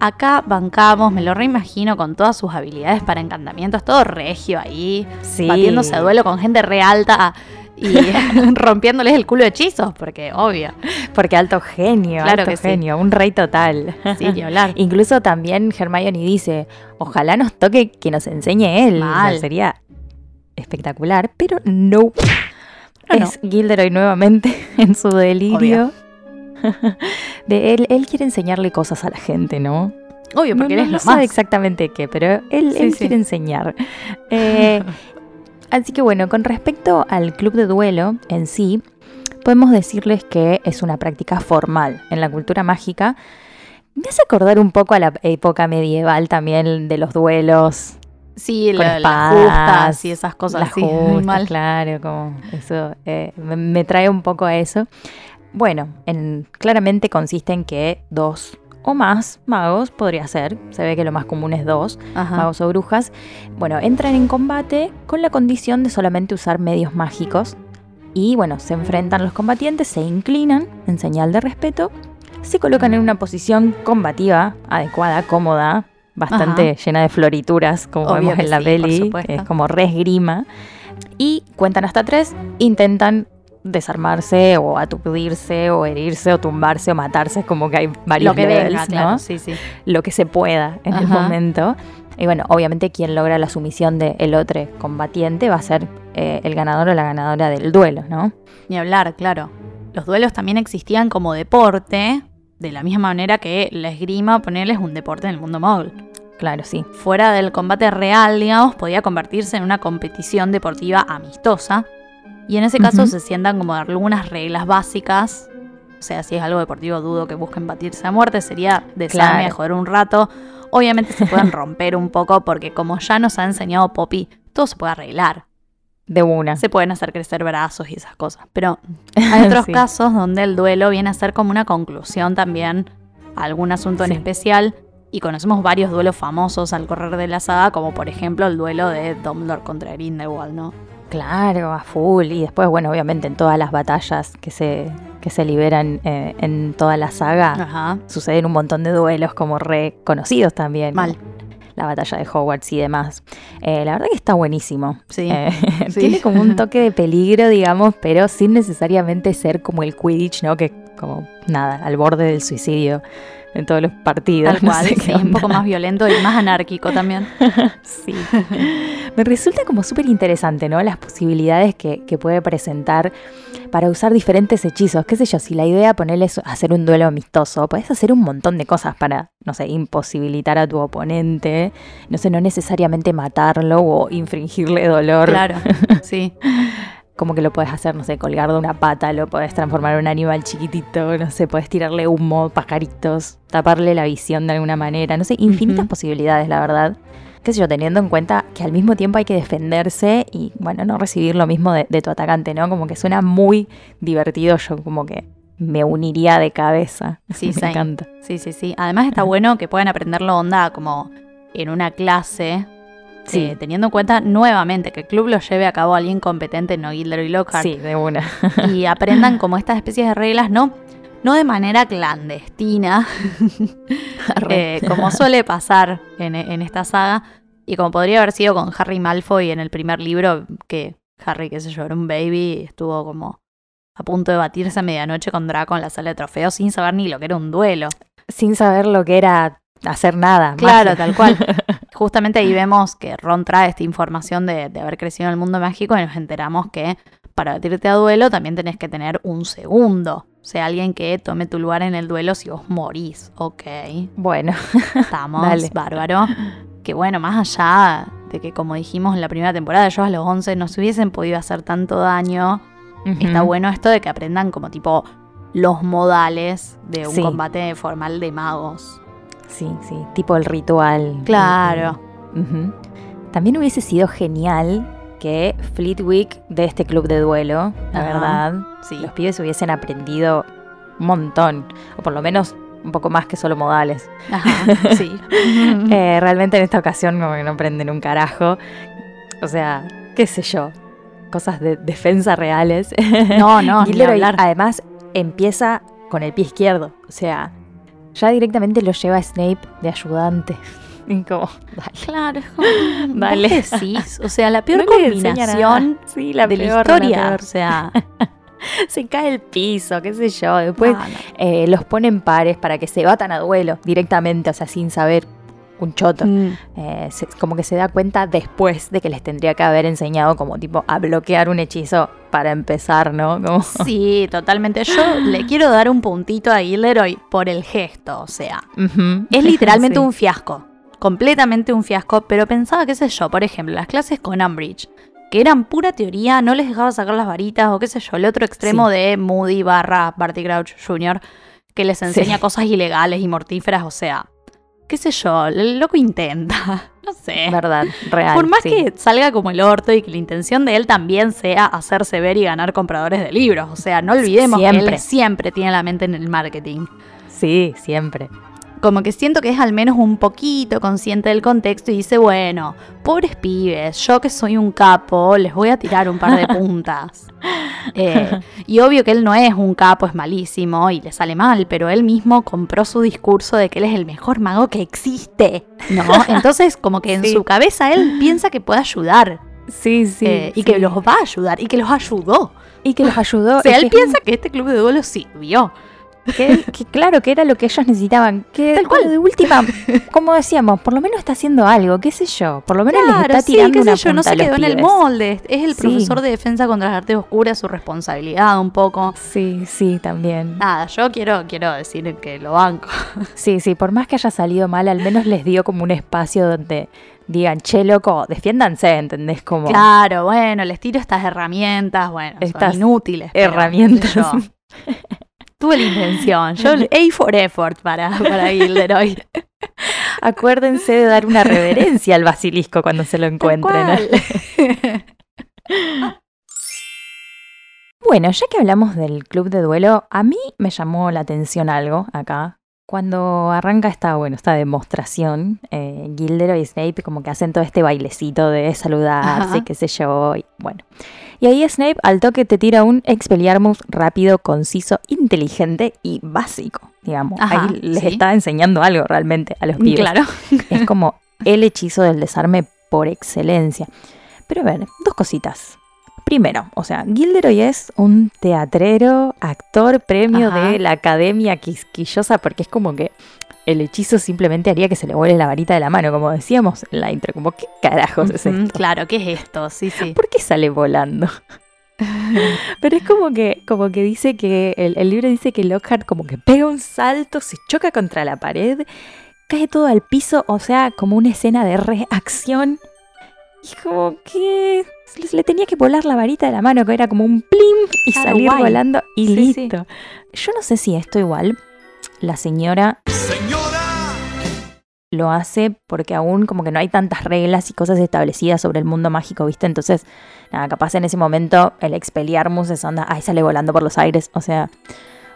Acá bancamos, me lo reimagino con todas sus habilidades para encantamientos, todo regio ahí, Sí. batiéndose a duelo con gente re alta y [LAUGHS] [LAUGHS] rompiéndoles el culo de hechizos, porque obvio. Porque alto genio, Claro alto que sí. genio, un rey total. [LAUGHS] Sí, ni hablar. Incluso también Hermione dice, ojalá nos toque que nos enseñe él. O sea, Mal. sería espectacular, pero no. No. es Gilderoy nuevamente en su delirio. [LAUGHS] De él, él quiere enseñarle cosas a la gente, ¿no? Obvio, porque no, no lo sabe más. exactamente qué, pero él, Sí, él sí. quiere enseñar. [LAUGHS] Eh, así que bueno, con respecto al club de duelo en sí, podemos decirles que es una práctica formal en la cultura mágica. Me hace acordar un poco a la época medieval también de los duelos, Sí, con la- las justas y esas cosas las así. muy justas, mal. claro, como eso eh, me, me trae un poco a eso. Bueno, en- claramente consiste en que dos o más magos podría ser, se ve que lo más común es dos, Ajá. magos o brujas, bueno, entran en combate con la condición de solamente usar medios mágicos. Y bueno, se enfrentan los combatientes, se inclinan en señal de respeto, se colocan en una posición combativa, adecuada, cómoda, bastante llena de florituras, como Obvio vemos en la sí, peli, es como re esgrima. Y cuentan hasta tres, intentan desarmarse o aturdirse o herirse o tumbarse o matarse, es como que hay varios Lo que levels, venga, ¿no? claro. Sí, sí. lo que se pueda en el momento. Y bueno, obviamente quien logra la sumisión del otro combatiente va a ser eh, el ganador o la ganadora del duelo, ¿no? Ni hablar, claro. Los duelos también existían como deporte, de la misma manera que la esgrima, ponerles un deporte en el mundo móvil. Claro, sí. Fuera del combate real, digamos, podía convertirse en una competición deportiva amistosa. Y en ese caso se sientan como algunas reglas básicas. O sea, si es algo deportivo, dudo que busquen batirse a muerte. Sería desarme Claro. a joder un rato. Obviamente se pueden romper un poco porque como ya nos ha enseñado Poppy, todo se puede arreglar. De una. Se pueden hacer crecer brazos y esas cosas. Pero [LAUGHS] hay otros Sí. casos donde el duelo viene a ser como una conclusión también a algún asunto en especial. Y conocemos varios duelos famosos al correr de la saga, como por ejemplo el duelo de Dumbledore contra Grindelwald, ¿no? Claro, a full. Y después, bueno, obviamente en todas las batallas que se, que se liberan eh, en toda la saga, Ajá. suceden un montón de duelos como re conocidos también. Mal. La batalla de Hogwarts y demás. Eh, la verdad que está buenísimo. Sí. Eh, [LAUGHS] Sí. Tiene como un [LAUGHS] toque de peligro, digamos, pero sin necesariamente ser como el Quidditch, ¿no? Que como nada, al borde del suicidio en todos los partidos. Tal no cual, sé sí, un poco más violento y más anárquico también. [LAUGHS] Sí. Me resulta como súper interesante, ¿no? Las posibilidades que, que puede presentar para usar diferentes hechizos. Qué sé yo, si la idea ponerle es hacer un duelo amistoso, puedes hacer un montón de cosas para, no sé, imposibilitar a tu oponente. No sé, no necesariamente matarlo o infringirle dolor. Claro, sí. [LAUGHS] Como que lo puedes hacer, no sé, colgar de una pata, lo puedes transformar en un animal chiquitito, no sé, puedes tirarle humo, pajaritos, taparle la visión de alguna manera, no sé, infinitas posibilidades, la verdad. Qué sé yo, teniendo en cuenta que al mismo tiempo hay que defenderse y, bueno, no recibir lo mismo de, de tu atacante, ¿no? Como que suena muy divertido, yo como que me uniría de cabeza. [LAUGHS] Sí, me encanta. Sí, sí, sí. Además está bueno que puedan aprenderlo onda como en una clase. Sí. eh, teniendo en cuenta nuevamente que el club lo lleve a cabo alguien competente, no Gilderoy Lockhart. Sí, de una. y [LAUGHS] aprendan como estas especies de reglas, no, no de manera clandestina, [LAUGHS] eh, como suele pasar en, en esta saga, y como podría haber sido con Harry Malfoy en el primer libro, que Harry, qué sé yo, era un baby, estuvo como a punto de batirse a medianoche con Draco en la sala de trofeos sin saber ni lo que era un duelo. Sin saber lo que era hacer nada. Claro, magia. tal cual. [LAUGHS] Justamente ahí vemos que Ron trae esta información de, de haber crecido en el mundo mágico y nos enteramos que para batirte a duelo también tenés que tener un segundo. O sea, alguien que tome tu lugar en el duelo si vos morís. Ok, Bueno, estamos, [LAUGHS] Dale. bárbaro. Que bueno, más allá de que como dijimos en la primera temporada, ellos a los 11 no se hubiesen podido hacer tanto daño, está bueno esto de que aprendan como tipo los modales de un Sí. combate formal de magos. Sí, sí, tipo el ritual. Claro. También hubiese sido genial que Fleetwick de este club de duelo, la verdad, Sí. los pibes hubiesen aprendido un montón, o por lo menos un poco más que solo modales. Ajá, [LAUGHS] sí. Eh, realmente en esta ocasión como que no aprenden un carajo. O sea, qué sé yo, cosas de defensa reales. No, no, [LAUGHS] ni hablar. además empieza con el pie izquierdo, o sea, ya directamente lo lleva a Snape de ayudante. Y como, dale. Claro. [LAUGHS] Dale. ¿vos decís? O sea, la peor No combinación. Sí, la de la peor, historia. la peor. O sea, [LAUGHS] Se cae el piso, qué sé yo. Después no, no. eh, los ponen pares para que se batan a duelo directamente, o sea, sin saber un choto. Mm, Eh, se- como que se da cuenta después de que les tendría que haber enseñado como tipo a bloquear un hechizo para empezar, ¿no? Como, [LAUGHS] Sí, totalmente. Yo le quiero dar un puntito a Gilderoy por el gesto. O sea, es literalmente [LAUGHS] Sí. un fiasco. Completamente un fiasco. Pero pensaba, qué sé yo, por ejemplo, las clases con Umbridge. Que eran pura teoría, no les dejaba sacar las varitas o qué sé yo, el otro extremo de Moody barra Barty Crouch Jr. que les enseña Sí. cosas ilegales y mortíferas, o sea, qué sé yo, el loco intenta, [LAUGHS] no sé. Verdad, real. Por más sí. que salga como el orto y que la intención de él también sea hacerse ver y ganar compradores de libros. O sea, no olvidemos que él siempre tiene la mente en el marketing. Sí, siempre. Como que siento que es al menos un poquito consciente del contexto y dice, bueno, pobres pibes, yo que soy un capo, les voy a tirar un par de [LAUGHS] puntas. Eh, y obvio que él no es un capo, es malísimo y le sale mal, pero él mismo compró su discurso de que él es el mejor mago que existe, ¿no? [LAUGHS] Entonces, como que en Sí. su cabeza él piensa que puede ayudar Sí, sí. eh, y sí. que los va a ayudar y que los ayudó. Y que los ayudó. O sea, él piensa que este club de duelo sirvió. Que, que claro que era lo que ellos necesitaban. Que Tal cual. bueno, de última, [LAUGHS] como decíamos, por lo menos está haciendo algo, qué sé yo. Por lo menos les Claro, está sí, tirando qué una sé yo, no punta se a los quedó en el molde. Es el Sí. profesor de defensa contra las artes oscuras, su responsabilidad un poco. Sí, sí, también. Nada, yo quiero, quiero decir que lo banco. [LAUGHS] Sí, sí, por más que haya salido mal, al menos les dio como un espacio donde digan, che, loco, defiéndanse, ¿entendés? Como Claro, bueno, les tiro estas herramientas, bueno, Estas son inútiles. pero, herramientas. yo. [LAUGHS] Tuve la intención. Yo, [LAUGHS] A for effort para, para Gilderoy. [LAUGHS] acuérdense de dar una reverencia al basilisco cuando se lo encuentren. Cual. [LAUGHS] Bueno, ya que hablamos del club de duelo, a mí me llamó la atención algo acá. Cuando arranca esta, bueno, esta demostración, eh, Gilderoy y Snape como que hacen todo este bailecito de saludarse, Ajá. qué sé yo, y bueno. Y ahí Snape al toque te tira un Expelliarmus rápido, conciso, inteligente y básico, digamos. Ajá, ahí les sí. está enseñando algo realmente a los pibes. Claro. Es como el hechizo del desarme por excelencia. Pero a ver, dos cositas. Primero, o sea, Gilderoy es un teatrero, actor, premio Ajá. de la Academia Quisquillosa, porque es como que el hechizo simplemente haría que se le vuele la varita de la mano, como decíamos en la intro, como ¿qué carajos es esto? Claro, ¿qué es esto? Sí, sí. ¿Por qué sale volando? [LAUGHS] Pero es como que, como que dice que, el, el libro dice que Lockhart como que pega un salto, se choca contra la pared, cae todo al piso, o sea, como una escena de reacción. Y como que se le tenía que volar la varita de la mano, que era como un plim y Claro, salir guay. volando y Sí, sí. listo. Yo no sé si esto igual, la señora lo hace porque aún como que no hay tantas reglas y cosas establecidas sobre el mundo mágico, ¿viste? Entonces, nada, capaz en ese momento el Expelliarmus es onda, ay, sale volando por los aires, o sea,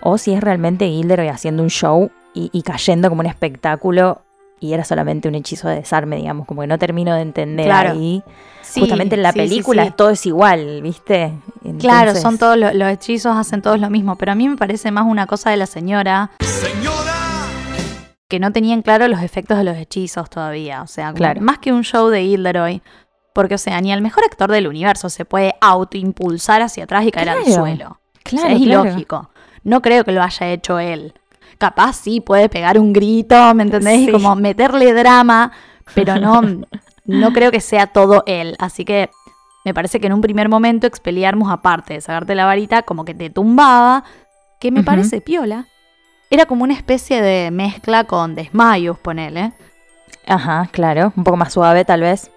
o si es realmente Gilderoy haciendo un show y, y cayendo como un espectáculo y era solamente un hechizo de desarme, digamos, como que no termino de entender Claro. ahí. Sí, Justamente en la sí, película sí. todo es igual, ¿viste? Claro, son todos lo- los hechizos, hacen todos lo mismo, pero a mí me parece más una cosa de la señora. Que no tenían claro los efectos de los hechizos todavía, o sea, Claro. más que un show de Gilderoy, porque o sea, ni el mejor actor del universo se puede autoimpulsar hacia atrás y caer al Claro, suelo. O sea, Claro, es claro. ilógico. No creo que lo haya hecho él. Capaz sí puede pegar un grito, ¿me entendés? Y como meterle drama, pero no, [LAUGHS] no creo que sea todo él. Así que me parece que en un primer momento Expelliarmus, aparte de sacarte la varita, como que te tumbaba, que me parece piola. Era como una especie de mezcla con Desmayus, ponele. Ajá, claro. Un poco más suave, tal vez.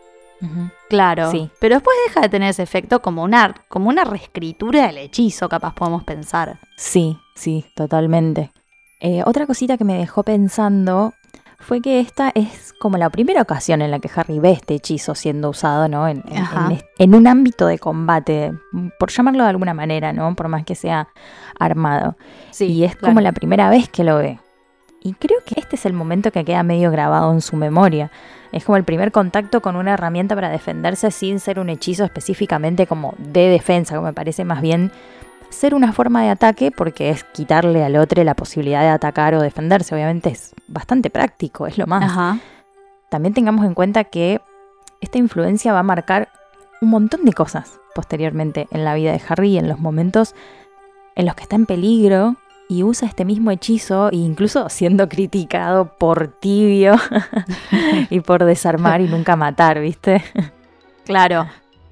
Claro. Sí. Pero después deja de tener ese efecto como una, como una reescritura del hechizo, capaz podemos pensar. Sí, sí, totalmente. Eh, otra cosita que me dejó pensando fue que esta es como la primera ocasión en la que Harry ve este hechizo siendo usado, ¿no? En, un ámbito de combate, por llamarlo de alguna manera, ¿no? Por más que sea armado. Sí, y es como la primera vez que lo ve. Y creo que este es el momento que queda medio grabado en su memoria. Es como el primer contacto con una herramienta para defenderse sin ser un hechizo específicamente como de defensa, como me parece más bien ser una forma de ataque porque es quitarle al otro la posibilidad de atacar o defenderse. Obviamente es bastante práctico, es lo más. Ajá. También tengamos en cuenta que esta influencia va a marcar un montón de cosas posteriormente en la vida de Harry, en los momentos en los que está en peligro y usa este mismo hechizo, e incluso siendo criticado por tibio [LAUGHS] y por desarmar y nunca matar, ¿viste? Claro.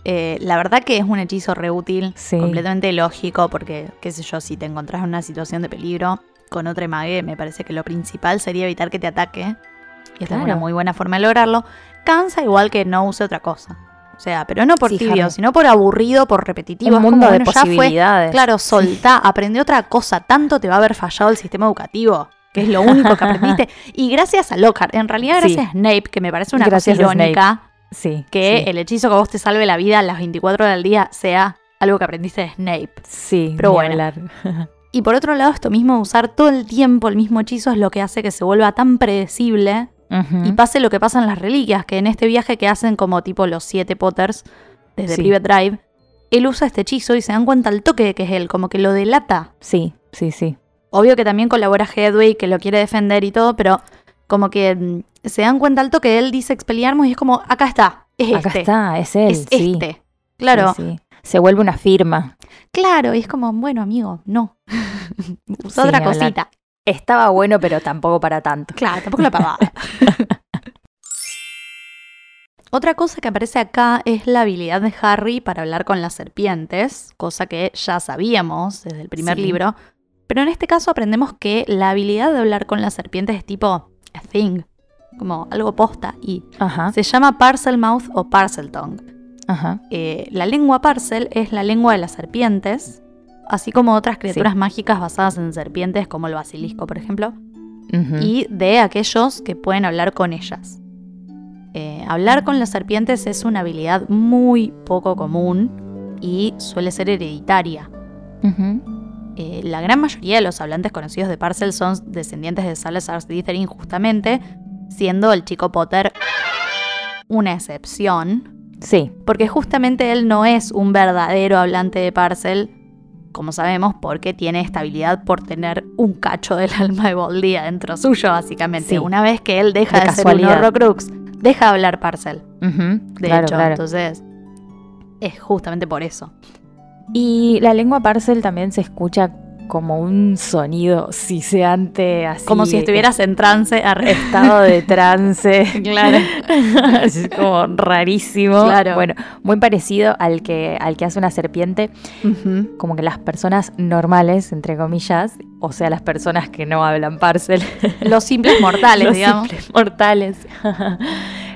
Eh, la verdad que es un hechizo reútil, Sí. completamente lógico, porque, qué sé yo, si te encontrás en una situación de peligro con otra mague, me parece que lo principal sería evitar que te ataque. Y esta es una muy buena forma de lograrlo. Cansa igual que no use otra cosa. O sea, pero no por Sí, tibio, sino por aburrido, por repetitivo. Un como, mundo de bueno, ya fue. posibilidades. Claro, soltá, aprende otra cosa. Tanto te va a haber fallado el sistema educativo, que es lo único que [LAUGHS] aprendiste. y gracias a Lockhart, en realidad Sí. gracias a Snape, que me parece una Gracias cosa irónica Sí. que sí. el hechizo que vos te salve la vida a las 24 horas del día sea algo que aprendiste de Snape. Sí, Pero bueno. hablar. [LAUGHS] Y por otro lado, esto mismo de usar todo el tiempo el mismo hechizo es lo que hace que se vuelva tan predecible y pase lo que pasa en las reliquias, que en este viaje que hacen como tipo los siete Potters desde Sí. Private Drive, él usa este hechizo y se dan cuenta al toque de que es él, como que lo delata. Sí, sí, sí. Obvio que también colabora Hedwig, que lo quiere defender y todo, pero como que mm, se dan cuenta al toque, él dice Expelliarmus y es como, acá está, es Acá este, está, es él. es sí. este. Claro, Sí, sí. Se vuelve una firma. Claro, y es como, bueno, amigo, no. [LAUGHS] Usa otra hablar. cosita. Estaba bueno, pero tampoco para tanto. Claro, tampoco la pavada. [LAUGHS] [LAUGHS] Otra cosa que aparece acá es la habilidad de Harry para hablar con las serpientes, cosa que ya sabíamos desde el primer Sí. libro. Pero en este caso aprendemos que la habilidad de hablar con las serpientes es tipo a thing, como algo posta, y Ajá, se llama Parcel Mouth o Parcel Tongue. ajá. Eh, la lengua Parcel es la lengua de las serpientes, así como otras criaturas mágicas basadas en serpientes, como el basilisco, por ejemplo, y de aquellos que pueden hablar con ellas. Eh, hablar con las serpientes es una habilidad muy poco común y suele ser hereditaria. Ujú. Eh, la gran mayoría de los hablantes conocidos de Parcel son descendientes de Salazar Slytherin justamente, siendo el chico Potter una excepción, Sí, porque justamente él no es un verdadero hablante de Parcel, como sabemos, porque tiene esta habilidad por tener un cacho del [LAUGHS] alma de Voldy dentro suyo, básicamente. Sí. Una vez que él deja De de, ser un. Horrocrux, deja de hablar Parcel, de claro, hecho. claro. Entonces, es justamente por eso. Y la lengua parcel también se escucha como un sonido siseante, así. Como si estuvieras en trance. estado de [LAUGHS] trance. Claro. [LAUGHS] es como rarísimo. Claro. Bueno, muy parecido al que, al que hace una serpiente. Como que las personas normales, entre comillas, o sea, las personas que no hablan parcel, Los simples mortales, [LAUGHS] los digamos. simples mortales,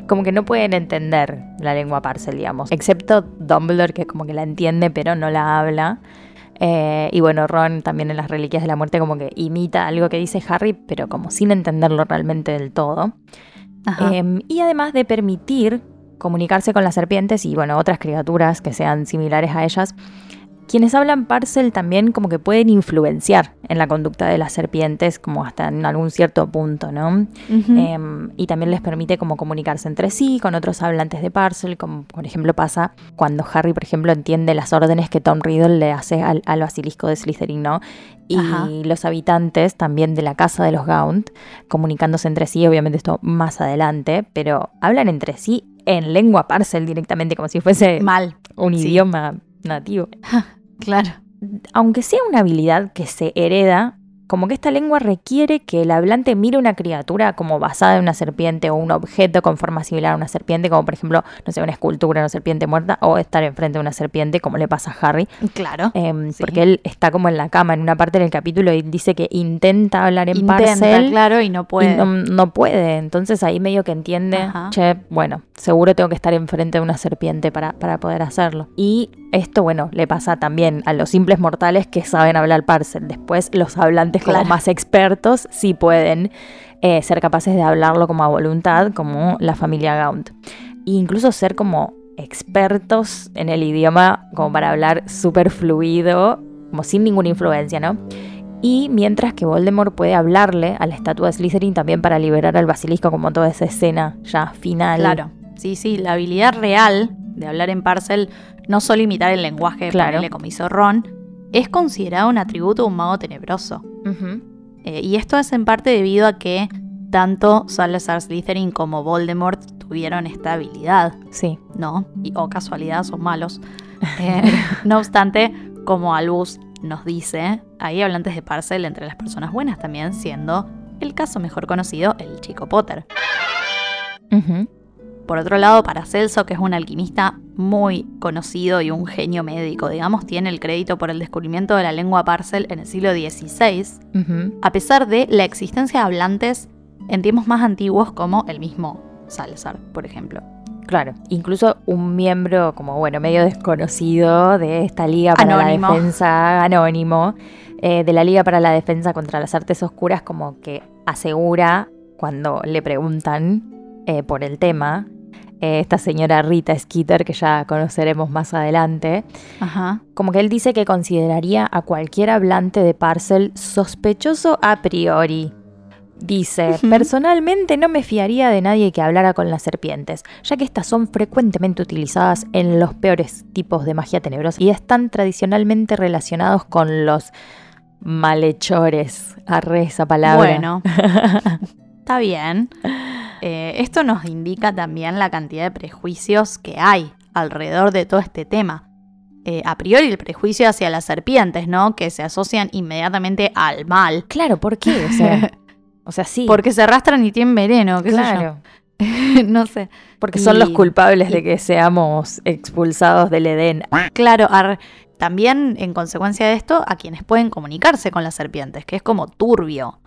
como que no pueden entender la lengua parcel, digamos. Excepto Dumbledore, que como que la entiende, pero no la habla. Eh, y bueno, Ron también en las Reliquias de la Muerte como que imita algo que dice Harry, pero como sin entenderlo realmente del todo. Em, y además de permitir comunicarse con las serpientes y bueno, otras criaturas que sean similares a ellas, quienes hablan parcel también como que pueden influenciar en la conducta de las serpientes, como hasta en algún cierto punto, ¿no? Em, y también les permite como comunicarse entre sí con otros hablantes de parcel, como por ejemplo pasa cuando Harry, por ejemplo, entiende las órdenes que Tom Riddle le hace al, al basilisco de Slytherin, ¿no? Y Ajá. los habitantes también de la casa de los Gaunt, comunicándose entre sí, obviamente esto más adelante, pero hablan entre sí en lengua parcel directamente, como si fuese Mal. un sí. idioma nativo. [LAUGHS] Claro. Aunque sea una habilidad que se hereda, como que esta lengua requiere que el hablante mire una criatura como basada en una serpiente o un objeto con forma similar a una serpiente, como por ejemplo, no sé, una escultura, una serpiente muerta, o estar enfrente de una serpiente, como le pasa a Harry. Claro. Em, Sí. Porque él está como en la cama en una parte del capítulo y dice que intenta hablar en Intenta, parcel claro, y no puede. y no, no puede. Entonces ahí medio que entiende, Ajá. che, bueno, seguro tengo que estar enfrente de una serpiente para, para poder hacerlo. Y esto, bueno, le pasa también a los simples mortales que saben hablar parcel. Después los hablantes como Claro. más expertos sí pueden eh, ser capaces de hablarlo como a voluntad, como la familia Gaunt. E incluso ser como expertos en el idioma, como para hablar súper fluido, como sin ninguna influencia, ¿no? Y mientras que Voldemort puede hablarle a la estatua de Slytherin también para liberar al basilisco, como toda esa escena ya final. Claro. Sí, sí, la habilidad real de hablar en parcel, no solo imitar el lenguaje, Claro. ponerle como hizo Ron, es considerado un atributo de un mago tenebroso. Eh, y esto es en parte debido a que tanto Salazar Slytherin como Voldemort tuvieron esta habilidad, Sí. ¿no? Y, o casualidad, son malos. [LAUGHS] Eh, no obstante, como Albus nos dice, hay hablantes de parcel entre las personas buenas también, siendo el caso mejor conocido el chico Potter. Ujú. Por otro lado, Paracelso, que es un alquimista muy conocido y un genio médico, digamos, tiene el crédito por el descubrimiento de la lengua parcel en el siglo XVI, a pesar de la existencia de hablantes en tiempos más antiguos como el mismo Salazar, por ejemplo. Claro. Incluso un miembro, como bueno, medio desconocido de esta Liga para Anónimo. la Defensa, anónimo, eh, de la Liga para la Defensa contra las Artes Oscuras, como que asegura cuando le preguntan eh, por el tema. Eh, esta señora Rita Skeeter, que ya conoceremos más adelante, Ajá. como que él dice que consideraría a cualquier hablante de Parcel sospechoso a priori. Dice, personalmente no me fiaría de nadie que hablara con las serpientes, ya que estas son frecuentemente utilizadas en los peores tipos de magia tenebrosa y están tradicionalmente relacionados con los malhechores. Arre esa palabra. Bueno, [LAUGHS] está bien. Eh, esto nos indica también la cantidad de prejuicios que hay alrededor de todo este tema. Eh, a priori el prejuicio hacia las serpientes, ¿no? Que se asocian inmediatamente al mal. Claro, ¿por qué? O sea, [LAUGHS] o sea sí. Porque se arrastran y tienen veneno, qué sé yo. claro. [LAUGHS] no sé. Porque son los Y- culpables de que seamos expulsados del Edén. Claro, ar- también en consecuencia de esto, a quienes pueden comunicarse con las serpientes, que es como turbio.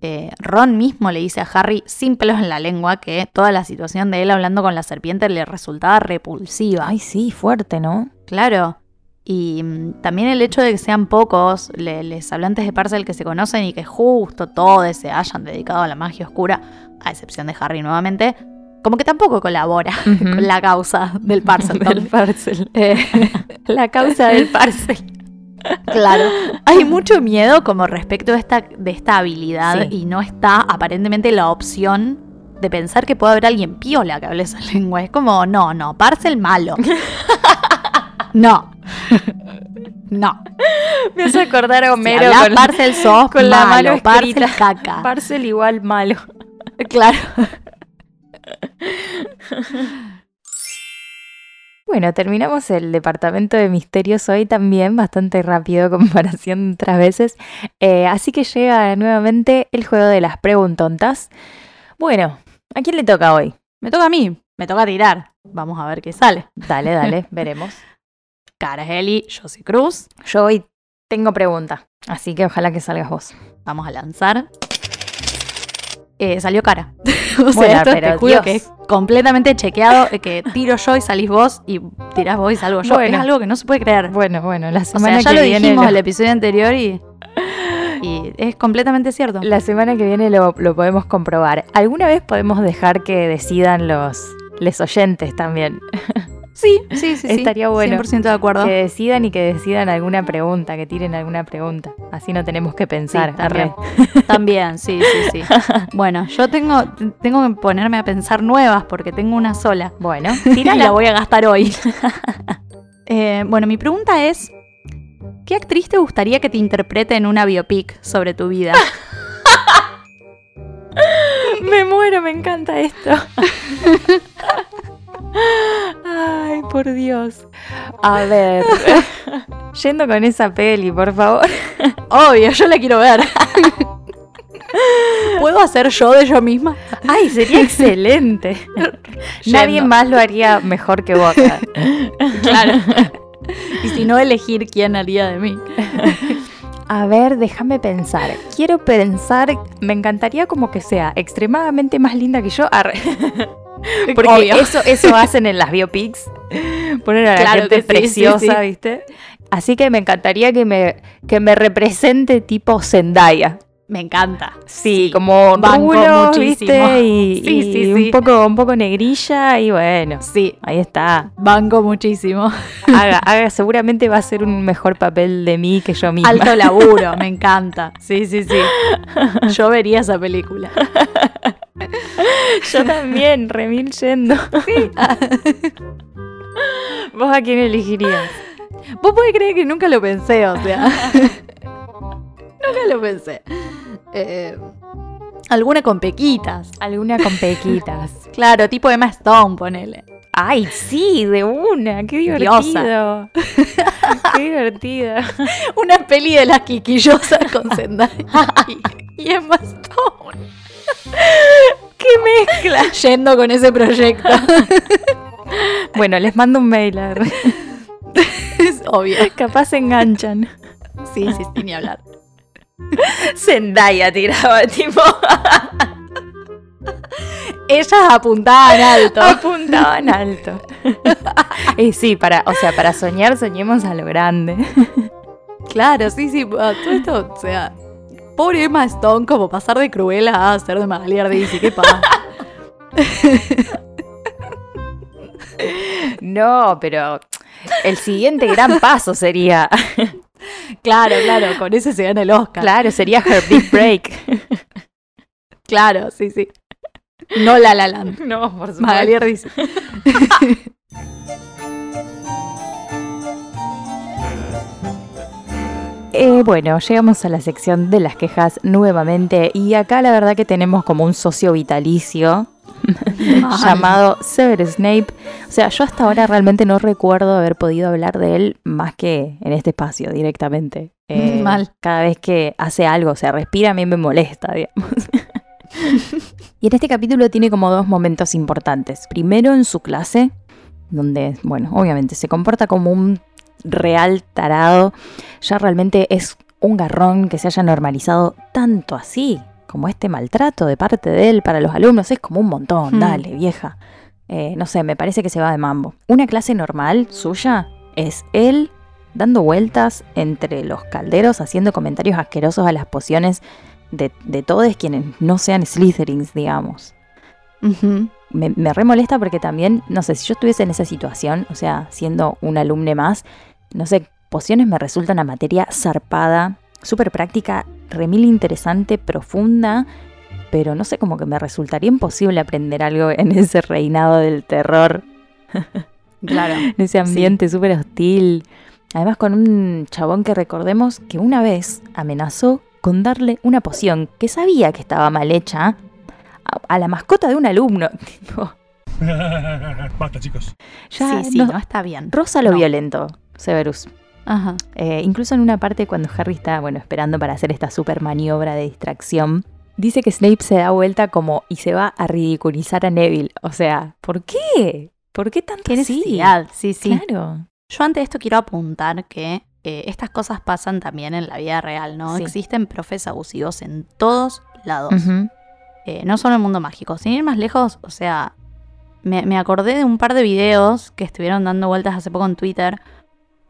Eh, Ron mismo le dice a Harry, sin pelos en la lengua, que toda la situación de él hablando con la serpiente le resultaba repulsiva. Ay, sí, fuerte, ¿no? Claro. Y mm, también el hecho de que sean pocos le- les hablantes de Parcel que se conocen y que justo todos se hayan dedicado a la magia oscura, a excepción de Harry nuevamente, como que tampoco colabora [LAUGHS] con la causa del Parcel. [LAUGHS] Del parcel. Eh, [LAUGHS] La causa del parcel. Claro. [LAUGHS] Hay mucho miedo como respecto de esta, de esta habilidad Sí. y no está aparentemente la opción de pensar que puede haber alguien piola que hable esa [LAUGHS] lengua. Es como, no, no, parcel malo. [LAUGHS] No. No. Me hace acordar a Si Homero hablas con, parcel sos con la malo, mano parcel caca. Parcel igual malo. claro. Bueno, terminamos el departamento de misterios hoy también, bastante rápido [LAUGHS] comparación de otras veces. Eh, así que llega nuevamente el juego de las preguntontas. Bueno, ¿a quién le toca hoy? Me toca a mí. Me toca tirar. Vamos a ver qué sale. Dale, dale, [LAUGHS] veremos. Cara Eli, Josie Cruz. Yo hoy tengo pregunta, así que ojalá que salgas vos. Vamos a lanzar. Eh, salió cara. [LAUGHS] o sea, Bueno, esto pero te juro Dios. que es completamente chequeado. eh, Que tiro yo y salís vos y tirás vos y salgo yo. Bueno. Es algo que no se puede creer. Bueno, bueno, la O semana sea, ya que lo viene dijimos el episodio anterior y, y [LAUGHS] es completamente cierto. La semana que viene lo, lo podemos comprobar. ¿Alguna vez podemos dejar que decidan los, les oyentes también? [LAUGHS] Sí, [LAUGHS] sí, sí. sí. Estaría bueno. 100% de acuerdo. Que decidan y que decidan alguna pregunta, que tiren alguna pregunta. Así no tenemos que Sí, pensar. también. Arre. [LAUGHS] También, sí, sí, sí. [LAUGHS] Bueno, yo tengo, tengo que ponerme a pensar nuevas porque tengo una sola. Bueno, Y tírala. la voy a gastar hoy. Eh, bueno, mi pregunta es: ¿qué actriz te gustaría que te interprete en una biopic sobre tu vida? Me muero, me encanta esto. Ay, por Dios. A ver. [LAUGHS] Yendo con esa peli, por favor. [LAUGHS] Obvio, yo la quiero ver. [LAUGHS] ¿Puedo hacer yo de yo misma? Ay, sería excelente. Nadie más lo haría mejor que vos. Claro. Y si no, elegir quién haría de mí. A ver, déjame pensar. Quiero pensar, me encantaría como que sea extremadamente más linda que yo. Arre. [LAUGHS] Porque Obvio. eso, eso hacen en las biopics. Ponen a la Claro gente sí, preciosa, sí, sí. ¿viste? Así que me encantaría que me, que me represente tipo Zendaya. Me encanta. Sí, como rulos. ¿viste? Y, [LAUGHS] Sí, y sí, sí. un poco, un poco negrilla y bueno, Sí, ahí está. banco muchísimo. [LAUGHS] Haga, haga, seguramente va a ser un mejor papel de mí que yo misma. Alto laburo, me [LAUGHS] encanta. Sí, sí, sí. Yo vería esa película. Yo también, remil yendo. ¿Vos a quién elegirías? Vos podés creer que nunca lo pensé, o sea. Nunca lo pensé. Eh, alguna con pequitas. Alguna con pequitas. [LAUGHS] Claro, tipo Emma Stone, ponele. Ay, sí, de una. Qué divertido. [LAUGHS] Qué divertido. Una peli de las quiquillosas con Zendaya y, y Emma Stone. [LAUGHS] Qué mezcla. Yendo con ese proyecto. Bueno, les mando un mail. es obvio. Capaz se enganchan. Sí, sí, sí, ni hablar. [LAUGHS] Zendaya tiraba, [LAUGHS] tipo. Ellas apuntaban alto. Apuntaban [LAUGHS] alto. y sí, para, o sea, para soñar, soñemos a lo grande. Claro, sí, sí. Todo esto, o sea. Pobre Emma Stone, como pasar de Cruella a ser de Magali Ardisi, ¿qué pasa? No, pero el siguiente gran paso sería. Claro, claro, con ese se gana el Oscar. Claro, sería Her Big Break. [LAUGHS] Claro, sí, sí. No La La Land. [LAUGHS] No, por Magali Ardisi. [LAUGHS] Eh, bueno, llegamos a la sección de las quejas nuevamente y acá la verdad que tenemos como un socio vitalicio [LAUGHS] llamado Severus Snape. O sea, yo hasta ahora realmente no recuerdo haber podido hablar de él más que en este espacio directamente. [LAUGHS] Eh, Mal. Cada vez que hace algo, o sea, respira, a mí me molesta, digamos. [LAUGHS] y en este capítulo tiene como dos momentos importantes. Primero en su clase, donde, bueno, obviamente se comporta como un real tarado. Ya realmente es un garrón que se haya normalizado tanto así, como este maltrato de parte de él para los alumnos. Es como un montón, Hmm. dale, vieja. Eh, no sé, me parece que se va de mambo. Una clase normal suya es él dando vueltas entre los calderos, haciendo comentarios asquerosos a las pociones de, de todos quienes no sean Slytherins, digamos me, me re molesta porque también, no sé, si yo estuviese en esa situación, o sea, siendo un alumne más, no sé, pociones me resulta una materia zarpada, súper práctica, remil interesante, profunda, pero no sé, como que me resultaría imposible aprender algo [LAUGHS] en ese reinado del terror, Claro. [LAUGHS] en ese ambiente súper hostil. Además con un chabón que recordemos que una vez amenazó con darle una poción que sabía que estaba mal hecha a, a la mascota de un alumno. [LAUGHS] Basta, chicos. ya sí, sí, no- no está bien. rosa lo No. violento, Severus. Ajá. Eh, incluso en una parte cuando Harry está, bueno, esperando para hacer esta super maniobra de distracción, dice que Snape se da vuelta como y se va a ridiculizar a Neville. O sea, ¿por qué? ¿Por qué tanto Qué necesidad, sí, sí. Claro. Yo ante esto quiero apuntar que eh, estas cosas pasan también en la vida real, ¿no? Sí. Existen profes abusivos en todos lados. Eh, no solo en el mundo mágico. Sin ir más lejos, o sea, me, me acordé de un par de videos que estuvieron dando vueltas hace poco en Twitter.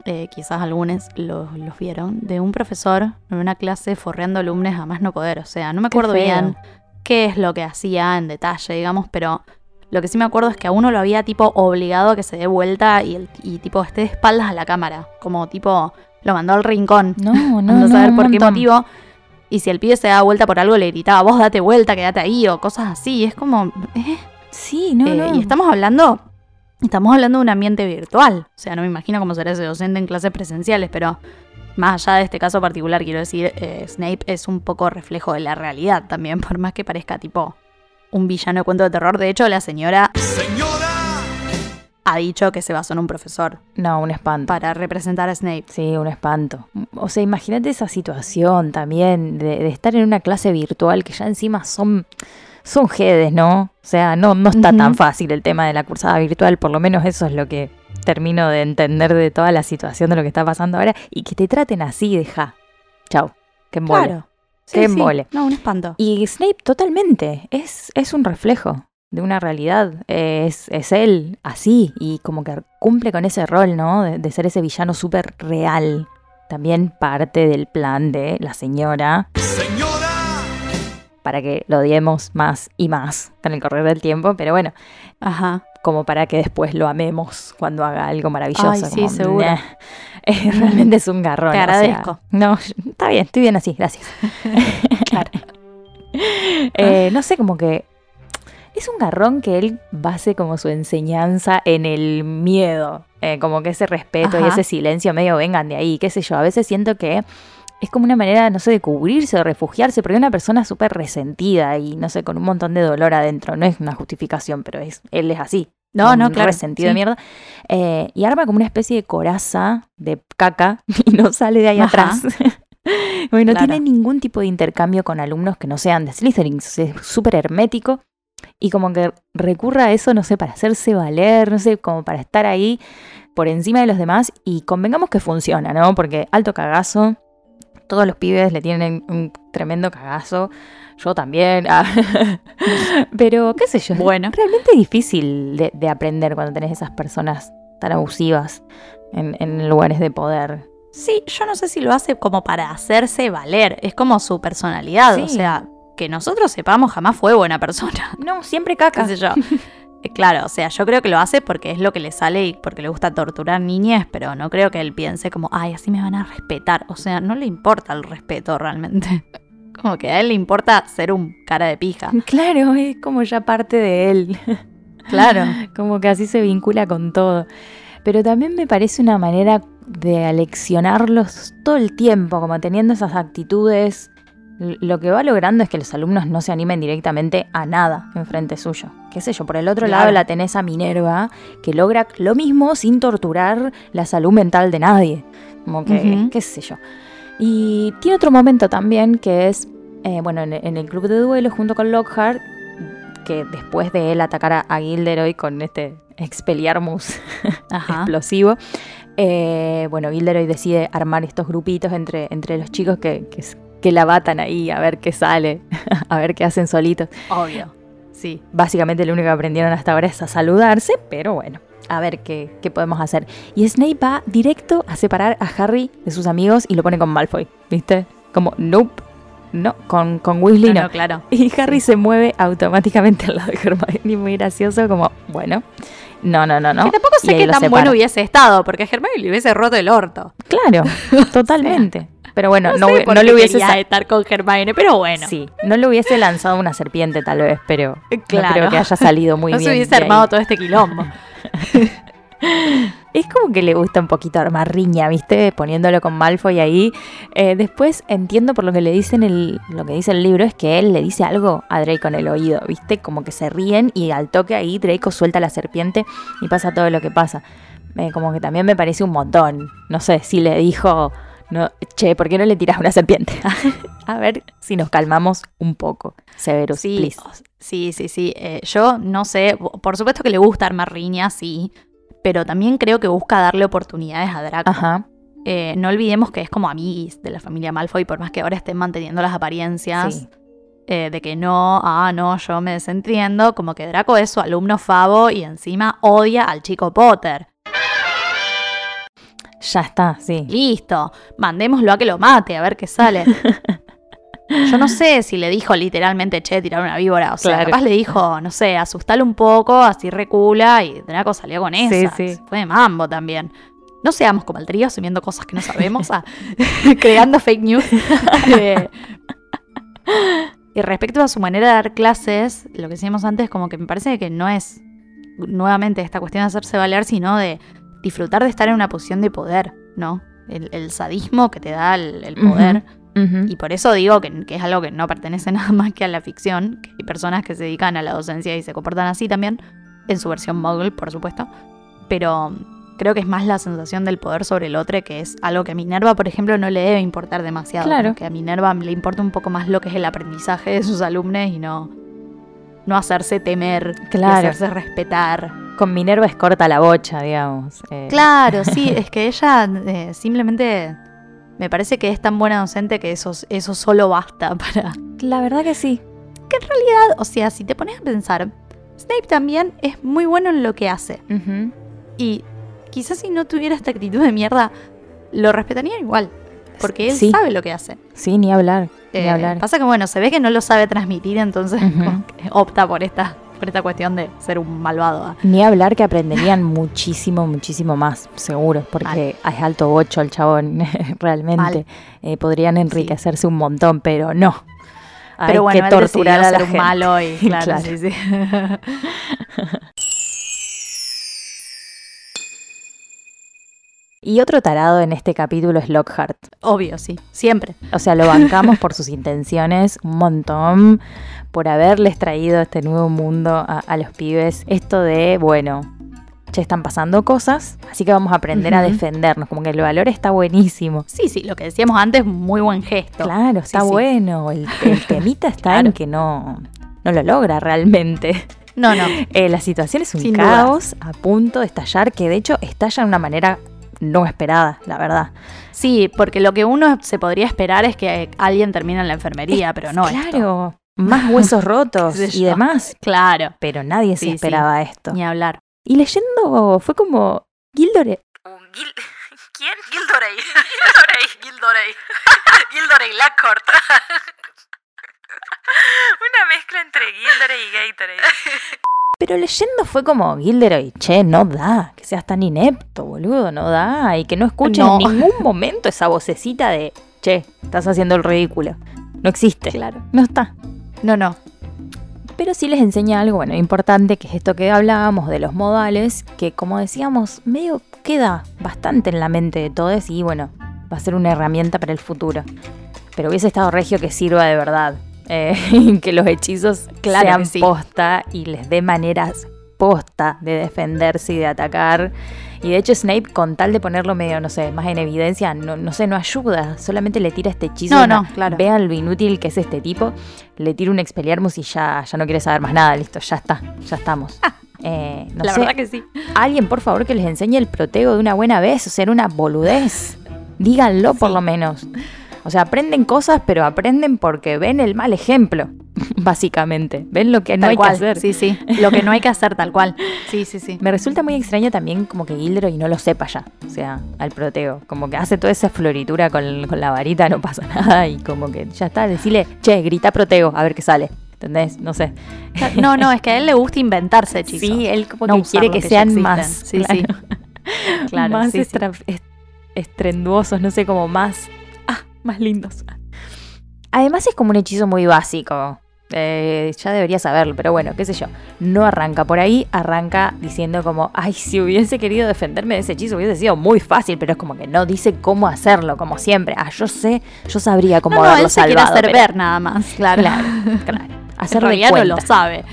Eh, quizás algunos los, los vieron. De un profesor en una clase forreando alumnos a más no poder. O sea, no me Qué acuerdo feo. bien qué es lo que hacía en detalle, digamos, pero lo que sí me acuerdo es que a uno lo había tipo obligado a que se dé vuelta y, el, y tipo esté de espaldas a la cámara. Como tipo lo mandó al rincón. No, no, [LAUGHS] no, saber por qué motivo. Y si el pibe se da vuelta por algo, le gritaba, vos date vuelta, quédate ahí, o cosas así. Es como. ¿eh? Sí, no, Eh, no. Y estamos hablando. Estamos hablando de un ambiente virtual. O sea, no me imagino cómo será ese docente en clases presenciales, pero más allá de este caso particular, quiero decir, eh, Snape es un poco reflejo de la realidad también, por más que parezca tipo un villano de cuento de terror. De hecho, la señora Señora, ha dicho que se basó en un profesor No, un espanto. para representar a Snape. Sí, un espanto. O sea, imagínate esa situación también de, de estar en una clase virtual que ya encima son, son jedes, ¿no? O sea, no, no está tan fácil el tema de la cursada virtual, por lo menos eso es lo que termino de entender de toda la situación de lo que está pasando ahora. Y que te traten así, deja. Chau. Que embole. Claro. Qué embole. No, un espanto. Y Snape totalmente, es, es un reflejo de una realidad, es, es él así y como que cumple con ese rol, ¿no? De, de ser ese villano súper real. También parte del plan de la señora para que lo odiemos más y más con el correr del tiempo, pero bueno, Ajá. como para que después lo amemos cuando haga algo maravilloso. Ay, sí, como, seguro. "Nah". [LAUGHS] Realmente es un garrón. Te o sea, agradezco. no, está bien, estoy bien así, gracias. [LAUGHS] Claro. [LAUGHS] Eh, no sé, como que es un garrón que él base como su enseñanza en el miedo, eh, como que ese respeto y ese silencio medio vengan de ahí, qué sé yo, a veces siento que es como una manera, no sé, de cubrirse o refugiarse, porque es una persona súper resentida y no sé, con un montón de dolor adentro, no es una justificación, pero es, él es así. No, no, claro, Resentido de mierda. Eh, y arma como una especie de coraza de caca [LAUGHS] y no sale de ahí Ajá. atrás. [LAUGHS] bueno, no tiene ningún tipo de intercambio con alumnos que no sean de Slytherin. Es súper hermético. Y como que recurra a eso, no sé, para hacerse valer, no sé, como para estar ahí por encima de los demás. Y convengamos que funciona, ¿no? Porque alto cagazo. Todos los pibes le tienen un tremendo cagazo. Yo también. ah. [LAUGHS] Pero, qué sé yo. es Bueno. Realmente difícil de, de aprender cuando tenés esas personas tan abusivas en, en lugares de poder. Sí, yo no sé si lo hace como para hacerse valer. Es como su personalidad. Sí. O sea, que nosotros sepamos jamás fue buena persona. No, siempre [LAUGHS] qué caca. sé yo. Eh, Claro, o sea, yo creo que lo hace porque es lo que le sale y porque le gusta torturar niñas, pero no creo que él piense como, ay, así me van a respetar. O sea, no le importa el respeto realmente. [LAUGHS] Como que a él le importa ser un cara de pija. [LAUGHS] Claro, es como ya parte de él. [LAUGHS] Claro. como que así se vincula con todo. Pero también me parece una manera de aleccionarlos todo el tiempo, como teniendo esas actitudes. Lo que va logrando es que los alumnos no se animen directamente a nada enfrente suyo. Qué sé yo, por el otro Claro. lado la tenés a Minerva, que logra lo mismo sin torturar la salud mental de nadie. Como que, qué sé yo. Y tiene otro momento también que es, eh, bueno, en, en el club de duelo junto con Lockhart, que después de él atacar a, Gilderoy con este Expelliarmus [LAUGHS] Ajá. explosivo, eh, bueno, Gilderoy decide armar estos grupitos entre, entre los chicos que, que, que la batan ahí a ver qué sale, [LAUGHS] a ver qué hacen solitos. Obvio. Sí. Básicamente lo único que aprendieron hasta ahora es a saludarse, pero bueno, a ver qué, qué podemos hacer. Y Snape va directo a separar a Harry de sus amigos y lo pone con Malfoy, ¿viste? Como, nope, no, con, con Weasley No, no. no, claro. Y Harry se mueve automáticamente al lado de Hermione, muy gracioso, como, bueno, no, no, no, no. Que tampoco sé qué tan separa. bueno hubiese estado, porque a Germán le hubiese roto el orto. Claro, [LAUGHS] totalmente. Pero bueno, no, sé no le hubiese estar con Hermione, pero bueno. Sí, no le hubiese lanzado una serpiente tal vez, pero no Claro. creo que haya salido muy [LAUGHS] no bien. se hubiese ahí. armado todo este quilombo. [LAUGHS] Es como que le gusta un poquito armar riña, ¿viste? Poniéndolo con Malfoy ahí. Eh, después entiendo por lo que le dicen el, lo que dice el libro es que él le dice algo a Draco en el oído, ¿viste? Como que se ríen y al toque ahí Draco suelta la serpiente y pasa todo lo que pasa. Eh, como que también me parece un montón. No sé si le dijo, no, che, ¿por qué no le tiras una serpiente? [LAUGHS] a ver si nos calmamos un poco. Severus, Sí, please. sí, sí, sí. Eh, yo no sé, por supuesto que le gusta armar riñas, sí, pero también creo que busca darle oportunidades a Draco. Ajá. Eh, no olvidemos que es como amiguis de la familia Malfoy, por más que ahora estén manteniendo las apariencias Sí. eh, de que no, ah, no, yo me desentiendo, como que Draco es su alumno favo y encima odia al chico Potter. Ya está, sí. Listo, mandémoslo a que lo mate, a ver qué sale. [LAUGHS] Yo no sé si le dijo literalmente, che, tirar una víbora. O sea, Claro. capaz le dijo, no sé, asustale un poco, así recula y Draco salió con Sí, esa. sí. Fue de mambo también. No seamos como el trío asumiendo cosas que no sabemos, ah, [LAUGHS] creando fake news. [LAUGHS] Eh, y respecto a su manera de dar clases, lo que decíamos antes, como que me parece que no es nuevamente esta cuestión de hacerse valer, sino de disfrutar de estar en una posición de poder, ¿no? El, el sadismo que te da el, el poder. Y por eso digo que, que es algo que no pertenece [LAUGHS] nada más que a la ficción, que hay personas que se dedican a la docencia y se comportan así también, en su versión muggle, por supuesto. pero creo que es más la sensación del poder sobre el otro, que es algo que a Minerva, por ejemplo, no le debe importar demasiado. Claro. Que a Minerva le importa un poco más lo que es el aprendizaje de sus alumnos y no, no hacerse temer, y Claro. hacerse respetar. Con Minerva es corta la bocha, digamos. eh. Claro, sí, [LAUGHS] es que ella eh, simplemente me parece que es tan buena docente que eso, eso solo basta [LAUGHS] para... La verdad que sí. Que en realidad, o sea, si te pones a pensar, Snape también es muy bueno en lo que hace. Y quizás si no tuviera esta actitud de mierda, lo respetarían igual. Porque él Sí. sabe lo que hace. Sí, ni hablar. Eh. Pasa que bueno, se ve que no lo sabe transmitir, entonces opta por esta, por esta cuestión de ser un malvado. Ni hablar que aprenderían muchísimo, muchísimo más, seguro, porque es alto bocho el chabón, [LAUGHS] realmente. Eh, podrían enriquecerse un montón, pero no. Hay Pero bueno, que él torturar decidió a la ser gente. malo y [LAUGHS] claro, Claro. sí, sí. [LAUGHS] Y otro tarado en este capítulo es Lockhart. Obvio, sí, siempre. O sea, lo bancamos por [LAUGHS] sus intenciones un montón, por haberles traído este nuevo mundo a, a los pibes. Esto de, bueno, ya están pasando cosas, así que vamos a aprender a defendernos. Como que el valor está buenísimo. Sí, sí, lo que decíamos antes, muy buen gesto. Claro, está Sí, sí. bueno. El, el temita [LAUGHS] está Claro. en que no, no lo logra realmente. No, no. [LAUGHS] Eh, la situación es un Sin caos a punto de estallar, que de hecho estalla de una manera no esperada, la verdad. Sí, porque lo que uno se podría esperar es que alguien termine en la enfermería, pero no esto. Claro, más [LAUGHS] huesos rotos y demás. Claro, Pero nadie se Sí, sí. esperaba esto. ni hablar. Y leyendo fue como Gildore. Gil- [LAUGHS] ¿Quién? Gildorey. Gildorey. Gildorey. [LAUGHS] Gildorey. Una mezcla entre Gildorey y Gatorade. Pero leyendo fue como Gilderoy, che, no da, que seas tan inepto, boludo, no da. Y que no escuches No. en ningún momento esa vocecita de, che, estás haciendo el ridículo. No existe. Claro. No está. No, no. Pero sí les enseña algo, bueno, importante, que es esto que hablábamos de los modales, que como decíamos, medio queda bastante en la mente de todos y bueno, va a ser una herramienta para el futuro. Pero hubiese estado regio que sirva de verdad, eh, [LAUGHS] que los hechizos Claro sean sí. posta y les dé maneras posta de defenderse y de atacar. Y de hecho Snape, con tal de ponerlo medio, no sé, más en evidencia, no, no sé, no ayuda, solamente le tira este hechizo. No, una- no, claro. Vean lo inútil que es este tipo le tira un Expelliarmus y ya, ya no quiere saber más nada, listo, ya está, ya estamos. Eh, no la sé, verdad que sí. alguien por favor que les enseñe el protego de una buena vez, o sea, era una boludez. Díganlo por lo menos. O sea, aprenden cosas, pero aprenden porque ven el mal ejemplo, [LAUGHS] básicamente. Ven lo que no hay cual. que hacer. Sí, sí. [LAUGHS] Lo que no hay que hacer, tal cual. Sí, sí, sí. Me resulta muy extraño también como que Gilderoy no lo sepa ya, o sea, al protego. Como que hace toda esa floritura con, con la varita, no pasa [LAUGHS] nada y como que ya está, decirle, che, grita protego, a ver qué sale. ¿Entendés? No sé. No, no, es que a él le gusta inventarse hechizos. Sí, él como No que quiere que, sean existen. más. Sí, sí. Claro, más sí, sí. estrenduosos, no sé, como más. Más lindos. Además es como un hechizo muy básico. Eh, ya debería saberlo, pero bueno, qué sé yo. No arranca por ahí, arranca diciendo como, ay, si hubiese querido defenderme de ese hechizo hubiese sido muy fácil, pero es como que no dice cómo hacerlo, como siempre. Ah, yo sé, yo sabría cómo No, no, haberlo él se quiere hacer pero- ver nada más. Claro. Claro, claro. [LAUGHS] Hacer de cuenta. no lo sabe.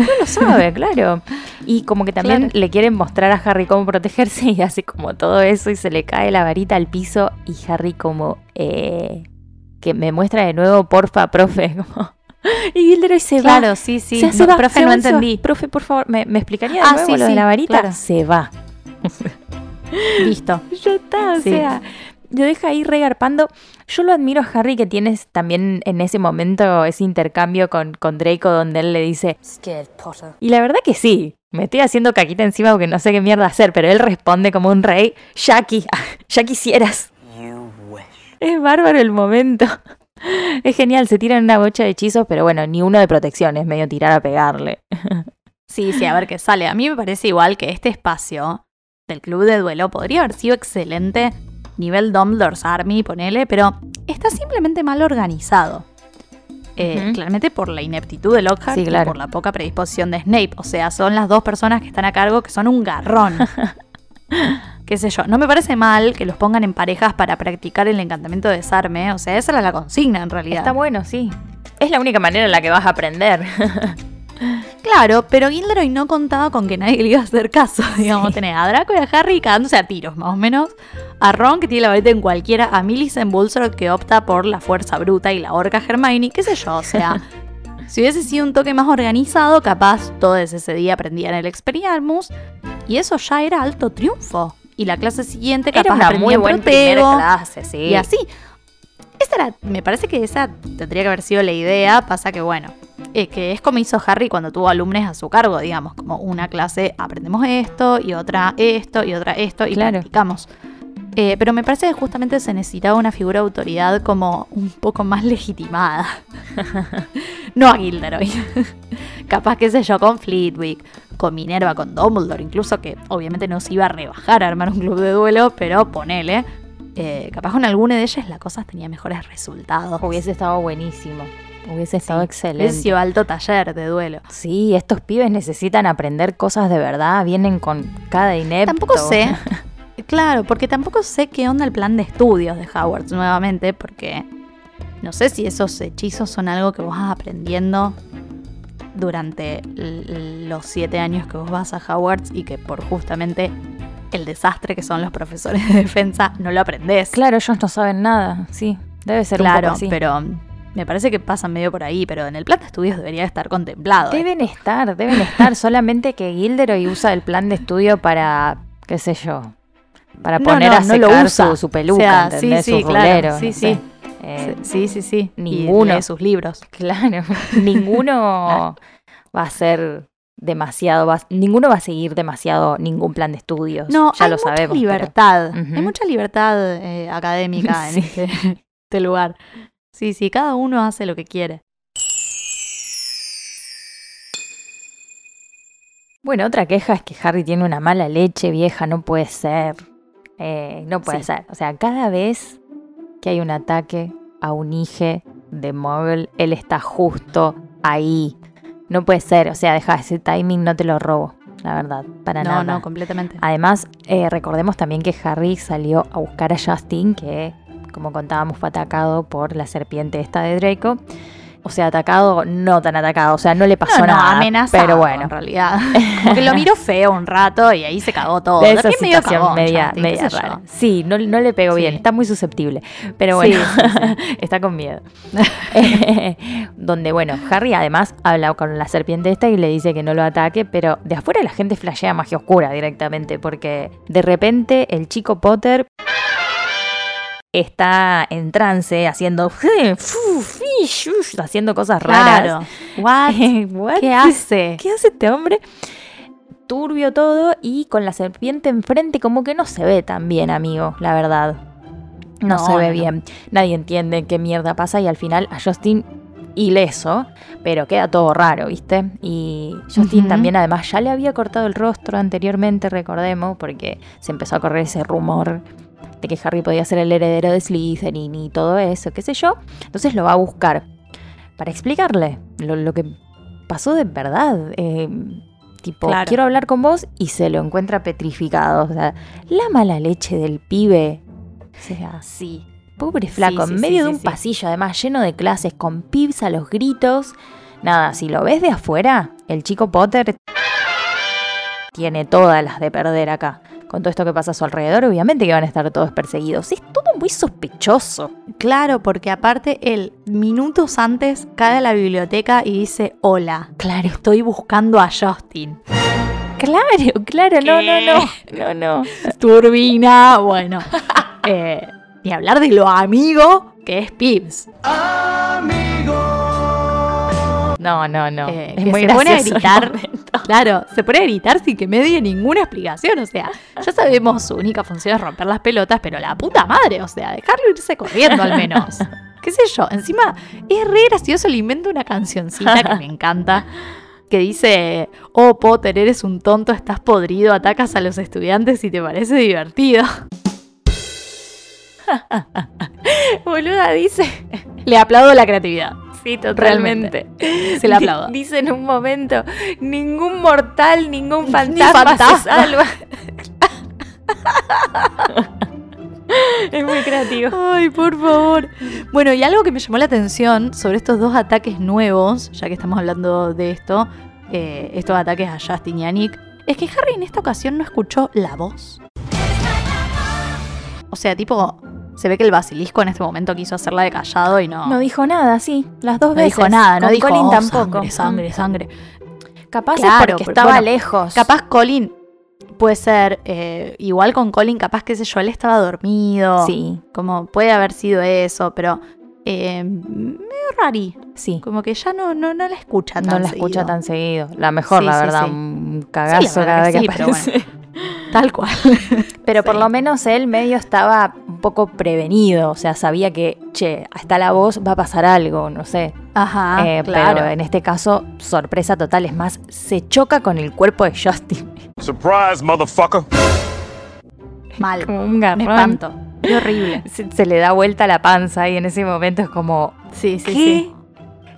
No lo sabe, [LAUGHS] claro. Y como que también Claro. le quieren mostrar a Harry cómo protegerse y hace como todo eso y se le cae la varita al piso y Harry como eh, que me muestra de nuevo, porfa, profe. [LAUGHS] Como, y Gilderoy se va. Claro, sí, sí. Se, se No, va, profe, se no entendí. Profe, por favor, ¿me, me explicaría de Ah, nuevo sí, lo de sí, la varita? claro. Se va. Listo. [LAUGHS] Ya está, o sea, lo deja ahí regarpando. Yo lo admiro a Harry que tienes también en ese momento ese intercambio con, con Draco donde él le dice, y la verdad que sí, me estoy haciendo caquita encima porque no sé qué mierda hacer, pero él responde como un rey, Jackie, [LAUGHS] ya quisieras. Es bárbaro el momento. [LAUGHS] Es genial, se tiran una bocha de hechizos, pero bueno, ni uno de protección, es medio tirar a pegarle. [LAUGHS] Sí, sí, a ver qué sale. A mí me parece igual que este espacio del club de duelo podría haber sido excelente, nivel Dumbledore's Army, ponele, pero está simplemente mal organizado. Eh. Claramente por la ineptitud de Lockhart Sí, claro. y por la poca predisposición de Snape. O sea, son las dos personas que están a cargo que son un garrón. [LAUGHS] Qué sé yo, no me parece mal que los pongan en parejas para practicar el encantamiento de desarme. O sea, esa era la consigna en realidad. Está bueno, sí. Es la única manera en la que vas a aprender. [LAUGHS] Claro, pero Gilderoy no contaba con que nadie le iba a hacer caso. [LAUGHS] Digamos, tenés a Draco y a Harry cagándose a tiros, más o menos. A Ron, que tiene la varita en cualquiera. A Millicent Bulstrode, que opta por la fuerza bruta y la orca Hermione. Qué sé yo, o sea... [LAUGHS] si hubiese sido un toque más organizado, capaz todos ese día aprendían el Expelliarmus. Y eso ya era alto triunfo. Y la clase siguiente capaz Era una aprendían muy buena primera clase, sí. Y así. Esa era, me parece que esa tendría que haber sido la idea. Pasa que, bueno, eh, que es como hizo Harry cuando tuvo alumnos a su cargo, digamos, como una clase aprendemos esto y otra esto y otra esto y Claro. practicamos. Eh, pero me parece que justamente se necesitaba una figura de autoridad como un poco más legitimada. [LAUGHS] no a Gilderoy. Capaz, qué sé yo, con Fleetwick, con Minerva, con Dumbledore, incluso que obviamente no se iba a rebajar a armar un club de duelo, pero ponele. eh, capaz con alguna de ellas la cosa tenía mejores resultados. Hubiese estado buenísimo. Hubiese estado Hubiese excelente. sido alto taller de duelo. Sí, estos pibes necesitan aprender cosas de verdad. Vienen con cada inepto. Tampoco sé. [LAUGHS] Claro, porque tampoco sé qué onda el plan de estudios de Howard nuevamente, porque no sé si esos hechizos son algo que vos vas aprendiendo durante los siete años que vos vas a Howard y que por justamente el desastre que son los profesores de defensa no lo aprendés. Claro, ellos no saben nada. Sí, debe ser un claro, poco así. pero me parece que pasan medio por ahí, pero en el plan de estudios debería estar contemplado. ¿eh? Deben estar, deben estar. [LAUGHS] Solamente que Gilderoy usa el plan de estudio para, qué sé yo, para poner no, a no secar su, su peluca, O sea, sí, su claro, sí, sí. sé. Eh, Sí, sí, sí. Y ninguno. lee sus libros. Claro, [LAUGHS] ninguno [LAUGHS] va a ser demasiado, va- ninguno va a seguir demasiado ningún plan de estudios. No, ya hay lo mucha sabemos. pero- libertad. Hay mucha libertad eh, académica en este, este lugar. Sí, sí, cada uno hace lo que quiere. Bueno, otra queja es que Harry tiene una mala leche vieja, no puede ser. Eh, no puede Sí. ser. O sea, cada vez que hay un ataque a un hijo de Muggle, él está justo ahí. No puede ser. O sea, deja ese timing, no te lo robo. La verdad, para no, nada. no, completamente. Además, eh, recordemos también que Harry salió a buscar a Justin, que, como contábamos, fue atacado por la serpiente esta de Draco. O sea, atacado, no tan atacado. O sea, no le pasó no, no, nada. amenazado, pero bueno. en realidad. [LAUGHS] Como que lo miró feo un rato y ahí se cagó todo. de esa que es medio situación cagón, media, media rara. Sí, no, no le pegó bien, está muy susceptible. Pero Sí, bueno, sí, [LAUGHS] está con miedo. [LAUGHS] Donde, bueno, Harry además habla con la serpiente esta y le dice que no lo ataque, pero de afuera la gente flashea magia oscura directamente, porque de repente el chico Potter está en trance haciendo [LAUGHS] haciendo cosas raras. Claro. [LAUGHS] What? [LAUGHS] What? ¿Qué hace? ¿Qué hace este hombre? Turbio todo y con la serpiente enfrente como que no se ve tan bien, amigo, la verdad. No, No, se ve no, bien. Nadie entiende qué mierda pasa y al final a Justin ileso, pero queda todo raro, ¿viste? Y Justin también además ya le había cortado el rostro anteriormente, recordemos, porque se empezó a correr ese rumor de que Harry podía ser el heredero de Slytherin y todo eso, qué sé yo. Entonces lo va a buscar para explicarle lo, lo que pasó de verdad. eh, tipo, Claro. quiero hablar con vos y se lo encuentra petrificado. O sea, la mala leche del pibe. O sea, Sí. pobre flaco, sí, en medio sí, de un pasillo, además lleno de clases, con pibs a los gritos. Nada, si lo ves de afuera, el chico Potter tiene todas las de perder acá. Con todo esto que pasa a su alrededor, obviamente que van a estar todos perseguidos. Es todo muy sospechoso. Claro, porque aparte él minutos antes cae a la biblioteca y dice, hola, Claro, estoy buscando a Justin. claro, claro, no, no, no, no, no. Turbina, bueno. [LAUGHS] eh, ni hablar de lo amigo que es Pips. No, no, no. Eh, es que muy se pone a gritar. [LAUGHS] Claro, se pone a gritar sin que me dé ninguna explicación. O sea, ya sabemos su única función es romper las pelotas, pero la puta madre, o sea, dejarlo irse corriendo al menos. [LAUGHS] ¿Qué sé yo? Encima, es re gracioso, le invento una cancioncita que me encanta. Que dice, oh Potter, eres un tonto, estás podrido, atacas a los estudiantes y te parece divertido. [LAUGHS] Boluda dice. Le aplaudo la creatividad. Sí, Realmente. Se la aplaudo. Di- Dice en un momento, ningún mortal, ningún [LAUGHS] Ni fantasma, se salva. [LAUGHS] es muy creativo. Ay, por favor. Bueno, y algo que me llamó la atención sobre estos dos ataques nuevos, ya que estamos hablando de esto, eh, estos ataques a Justin y a Nick, es que Harry en esta ocasión no escuchó la voz. O sea, tipo, se ve que el basilisco en este momento quiso hacerla de callado y no. No dijo nada, sí, las dos no veces. dijo nada, no Con dijo Colin "Oh, tampoco. Sangre, sangre, sangre. Capaz Claro, es porque pero estaba bueno, lejos. Capaz Colin puede ser, eh, igual con Colin, capaz que sé yo, él estaba dormido. Sí, Como puede haber sido eso, pero eh, medio rari. sí. Como que ya no, no, no la escucha tan No la escucha seguido. tan seguido. La mejor, Sí, la verdad. sí. Un cagazo cada vez que que aparece. Tal cual. [LAUGHS] Pero por lo menos él medio estaba un poco prevenido, o sea, sabía que, che, hasta la voz va a pasar algo, no sé. Ajá, Eh, claro. Pero en este caso, sorpresa total, es más, se choca con el cuerpo de Justin. [LAUGHS] Surprise, motherfucker. Mal. Como un Me garrón. espanto. Qué horrible. [LAUGHS] Se, se le da vuelta la panza y en ese momento es como, Sí, sí, ¿qué? sí.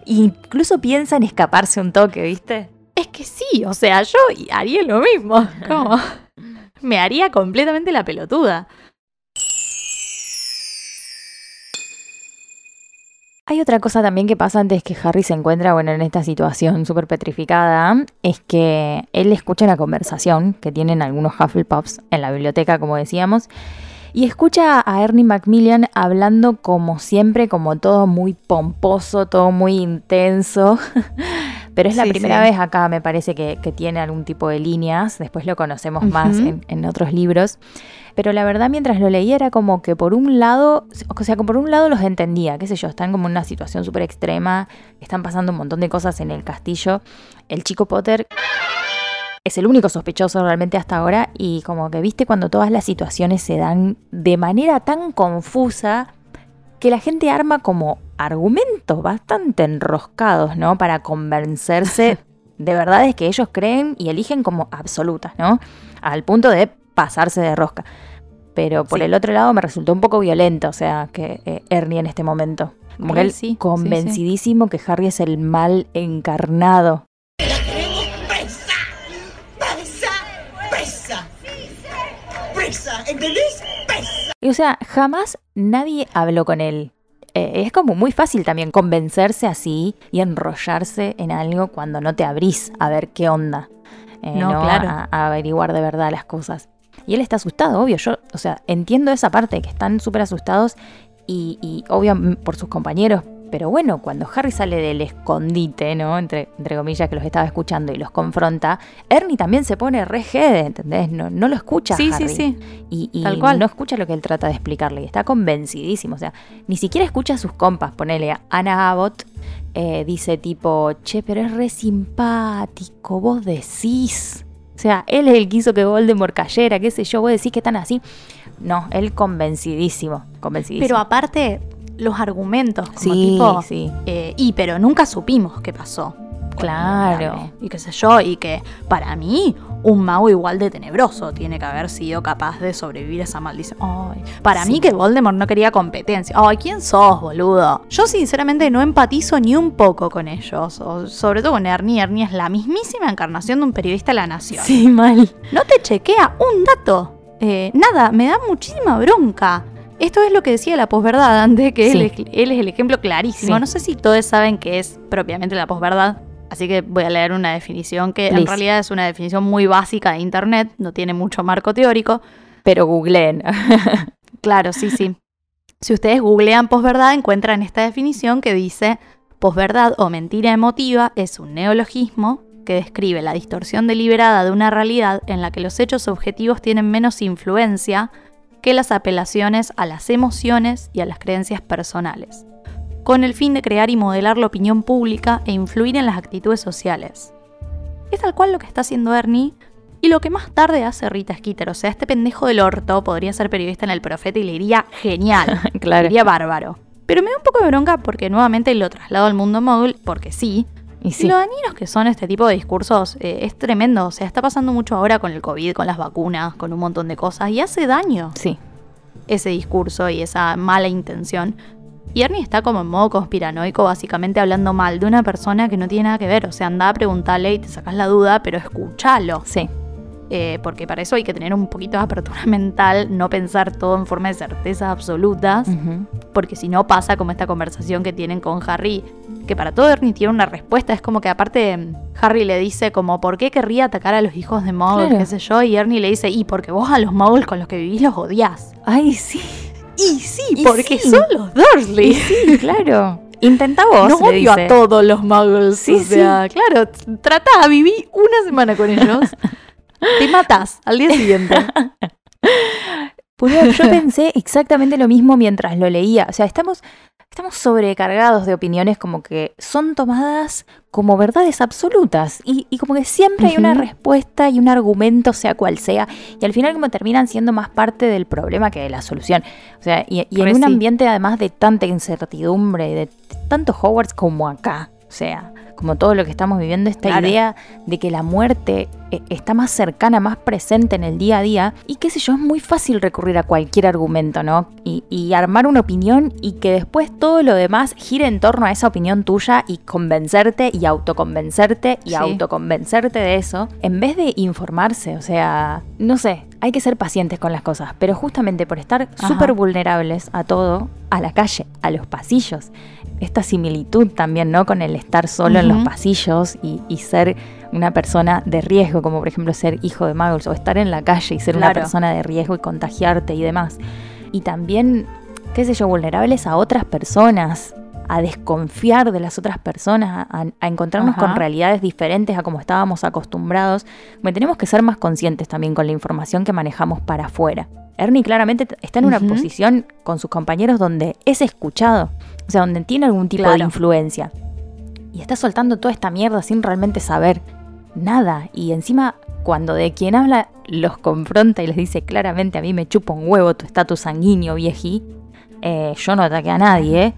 Incluso piensa en escaparse un toque, ¿viste? Es que sí, o sea, yo haría lo mismo. Como me haría completamente la pelotuda. Hay otra cosa también que pasa antes que Harry se encuentra, bueno, en esta situación súper petrificada, es que él escucha una conversación que tienen algunos Hufflepuffs en la biblioteca, como decíamos, y escucha a Ernie Macmillan hablando como siempre, como todo muy pomposo, todo muy intenso. [LAUGHS] Pero es la Sí, primera sí. vez acá, me parece, que, que tiene algún tipo de líneas. Después lo conocemos más en, en otros libros. Pero la verdad, mientras lo leía, era como que por un lado, o sea, que por un lado los entendía, qué sé yo, están como en una situación súper extrema, están pasando un montón de cosas en el castillo. El chico Potter es el único sospechoso realmente hasta ahora y como que viste cuando todas las situaciones se dan de manera tan confusa que la gente arma como argumentos bastante enroscados, ¿no? Para convencerse [LAUGHS] de verdades que ellos creen y eligen como absolutas, ¿no? Al punto de pasarse de rosca. Pero por Sí. el otro lado me resultó un poco violento, o sea, que eh, Ernie en este momento. Como que él sí, sí, sí. convencidísimo que Harry es el mal encarnado. presa, presa, presa, presa, ¿entendés? Presa. Y, o sea, jamás nadie habló con él. Eh, es como muy fácil también convencerse así y enrollarse en algo cuando no te abrís a ver qué onda. Eh, No, claro. A, a averiguar de verdad las cosas. Y él está asustado, obvio. Yo, o sea, entiendo esa parte, que están súper asustados y, y obvio mm, por sus compañeros. Pero bueno, cuando Harry sale del escondite, ¿no? Entre, entre comillas, que los estaba escuchando y los confronta, Ernie también se pone re jede, ¿entendés? No, no lo escucha. Sí, Harry. sí, sí. Y, y Tal cual. no escucha lo que él trata de explicarle. y Está convencidísimo. O sea, ni siquiera escucha a sus compas. Ponele a Anna Abbott. eh, dice tipo, che, pero es re simpático. Vos decís. O sea, él es el que hizo que Voldemort cayera. Qué sé yo. Vos decís que están así. No, él convencidísimo. Convencidísimo. Pero aparte, los argumentos, como sí, tipo, sí. eh, y pero nunca supimos qué pasó. Claro. Y qué sé yo, y que para mí, un mago igual de tenebroso tiene que haber sido capaz de sobrevivir a esa maldición. Ay, para Sí. mí que Voldemort no quería competencia. Ay, ¿quién sos, boludo? Yo sinceramente no empatizo ni un poco con ellos. o sobre todo con Ernie. Ernie es la mismísima encarnación de un periodista de la nación. Sí, mal. No te chequea un dato. Eh, nada, me da muchísima bronca. Esto es lo que decía la posverdad antes, que Sí. él, es, él es el ejemplo clarísimo. Sí. No sé si todos saben qué es propiamente la posverdad, así que voy a leer una definición que en realidad es una definición muy básica de Internet, no tiene mucho marco teórico. Pero googleen. [LAUGHS] Claro, sí, sí. Si ustedes googlean posverdad, encuentran esta definición que dice: posverdad o mentira emotiva es un neologismo que describe la distorsión deliberada de una realidad en la que los hechos objetivos tienen menos influencia que las apelaciones a las emociones y a las creencias personales, con el fin de crear y modelar la opinión pública e influir en las actitudes sociales. Es tal cual lo que está haciendo Ernie y lo que más tarde hace Rita Skeeter. O sea, este pendejo del orto podría ser periodista en El Profeta y le iría genial. [LAUGHS] claro. Le iría bárbaro. Pero me da un poco de bronca porque nuevamente lo traslado al mundo móvil, porque sí. Y sí. lo dañinos que son este tipo de discursos eh, es tremendo. O sea, está pasando mucho ahora con el COVID, con las vacunas, con un montón de cosas. Y hace daño Sí. ese discurso y esa mala intención. Y Ernie está como en modo conspiranoico, básicamente hablando mal de una persona que no tiene nada que ver. O sea, anda a preguntarle y te sacas la duda, pero escúchalo. Sí. Eh, porque para eso hay que tener un poquito de apertura [LAUGHS] mental, no pensar todo en forma de certezas absolutas, porque si no pasa como esta conversación que tienen con Harry, que para todo Ernie tiene una respuesta, es como que aparte Harry le dice como, ¿por qué querría atacar a los hijos de Muggle, Claro. qué sé yo? Y Ernie le dice, y porque vos a los Muggles con los que vivís los odias. Ay, sí. Y sí, Y porque sí. son los Dursley. Sí, claro. Intenta vos, No le odio dice. a todos los muggles. Sí, o sea, claro, t- tratá, viví una semana con ellos. [LAUGHS] Te matás al día siguiente. [LAUGHS] Yo pensé exactamente lo mismo mientras lo leía. O sea, estamos, estamos sobrecargados de opiniones como que son tomadas como verdades absolutas. Y, y como que siempre hay una respuesta y un argumento, sea cual sea. Y al final como terminan siendo más parte del problema que de la solución. O sea, y, y en un sí. ambiente además de tanta incertidumbre, y de tanto Hogwarts como acá. O sea, como todo lo que estamos viviendo, esta Claro. idea de que la muerte eh, está más cercana, más presente en el día a día. Y qué sé yo, es muy fácil recurrir a cualquier argumento, ¿no? Y, y armar una opinión y que después todo lo demás gire en torno a esa opinión tuya y convencerte y autoconvencerte y Sí. autoconvencerte de eso, en vez de informarse. O sea, no sé, hay que ser pacientes con las cosas, pero justamente por estar súper vulnerables a todo, a la calle, a los pasillos, esta similitud también, ¿no? Con el estar solo en los pasillos y, y ser una persona de riesgo, como por ejemplo ser hijo de muggles, o estar en la calle y ser una persona de riesgo y contagiarte y demás. Y también, qué sé yo, vulnerables a otras personas, a desconfiar de las otras personas, a, a encontrarnos Ajá. con realidades diferentes a como estábamos acostumbrados. Bueno, tenemos que ser más conscientes también con la información que manejamos para afuera. Ernie claramente está en una posición con sus compañeros donde es escuchado, o sea, donde tiene algún tipo de influencia. Y está soltando toda esta mierda sin realmente saber nada. Y encima, cuando de quien habla los confronta y les dice claramente, a mí me chupa un huevo tu estatus sanguíneo, vieji, eh, yo no ataqué a nadie, ¿eh?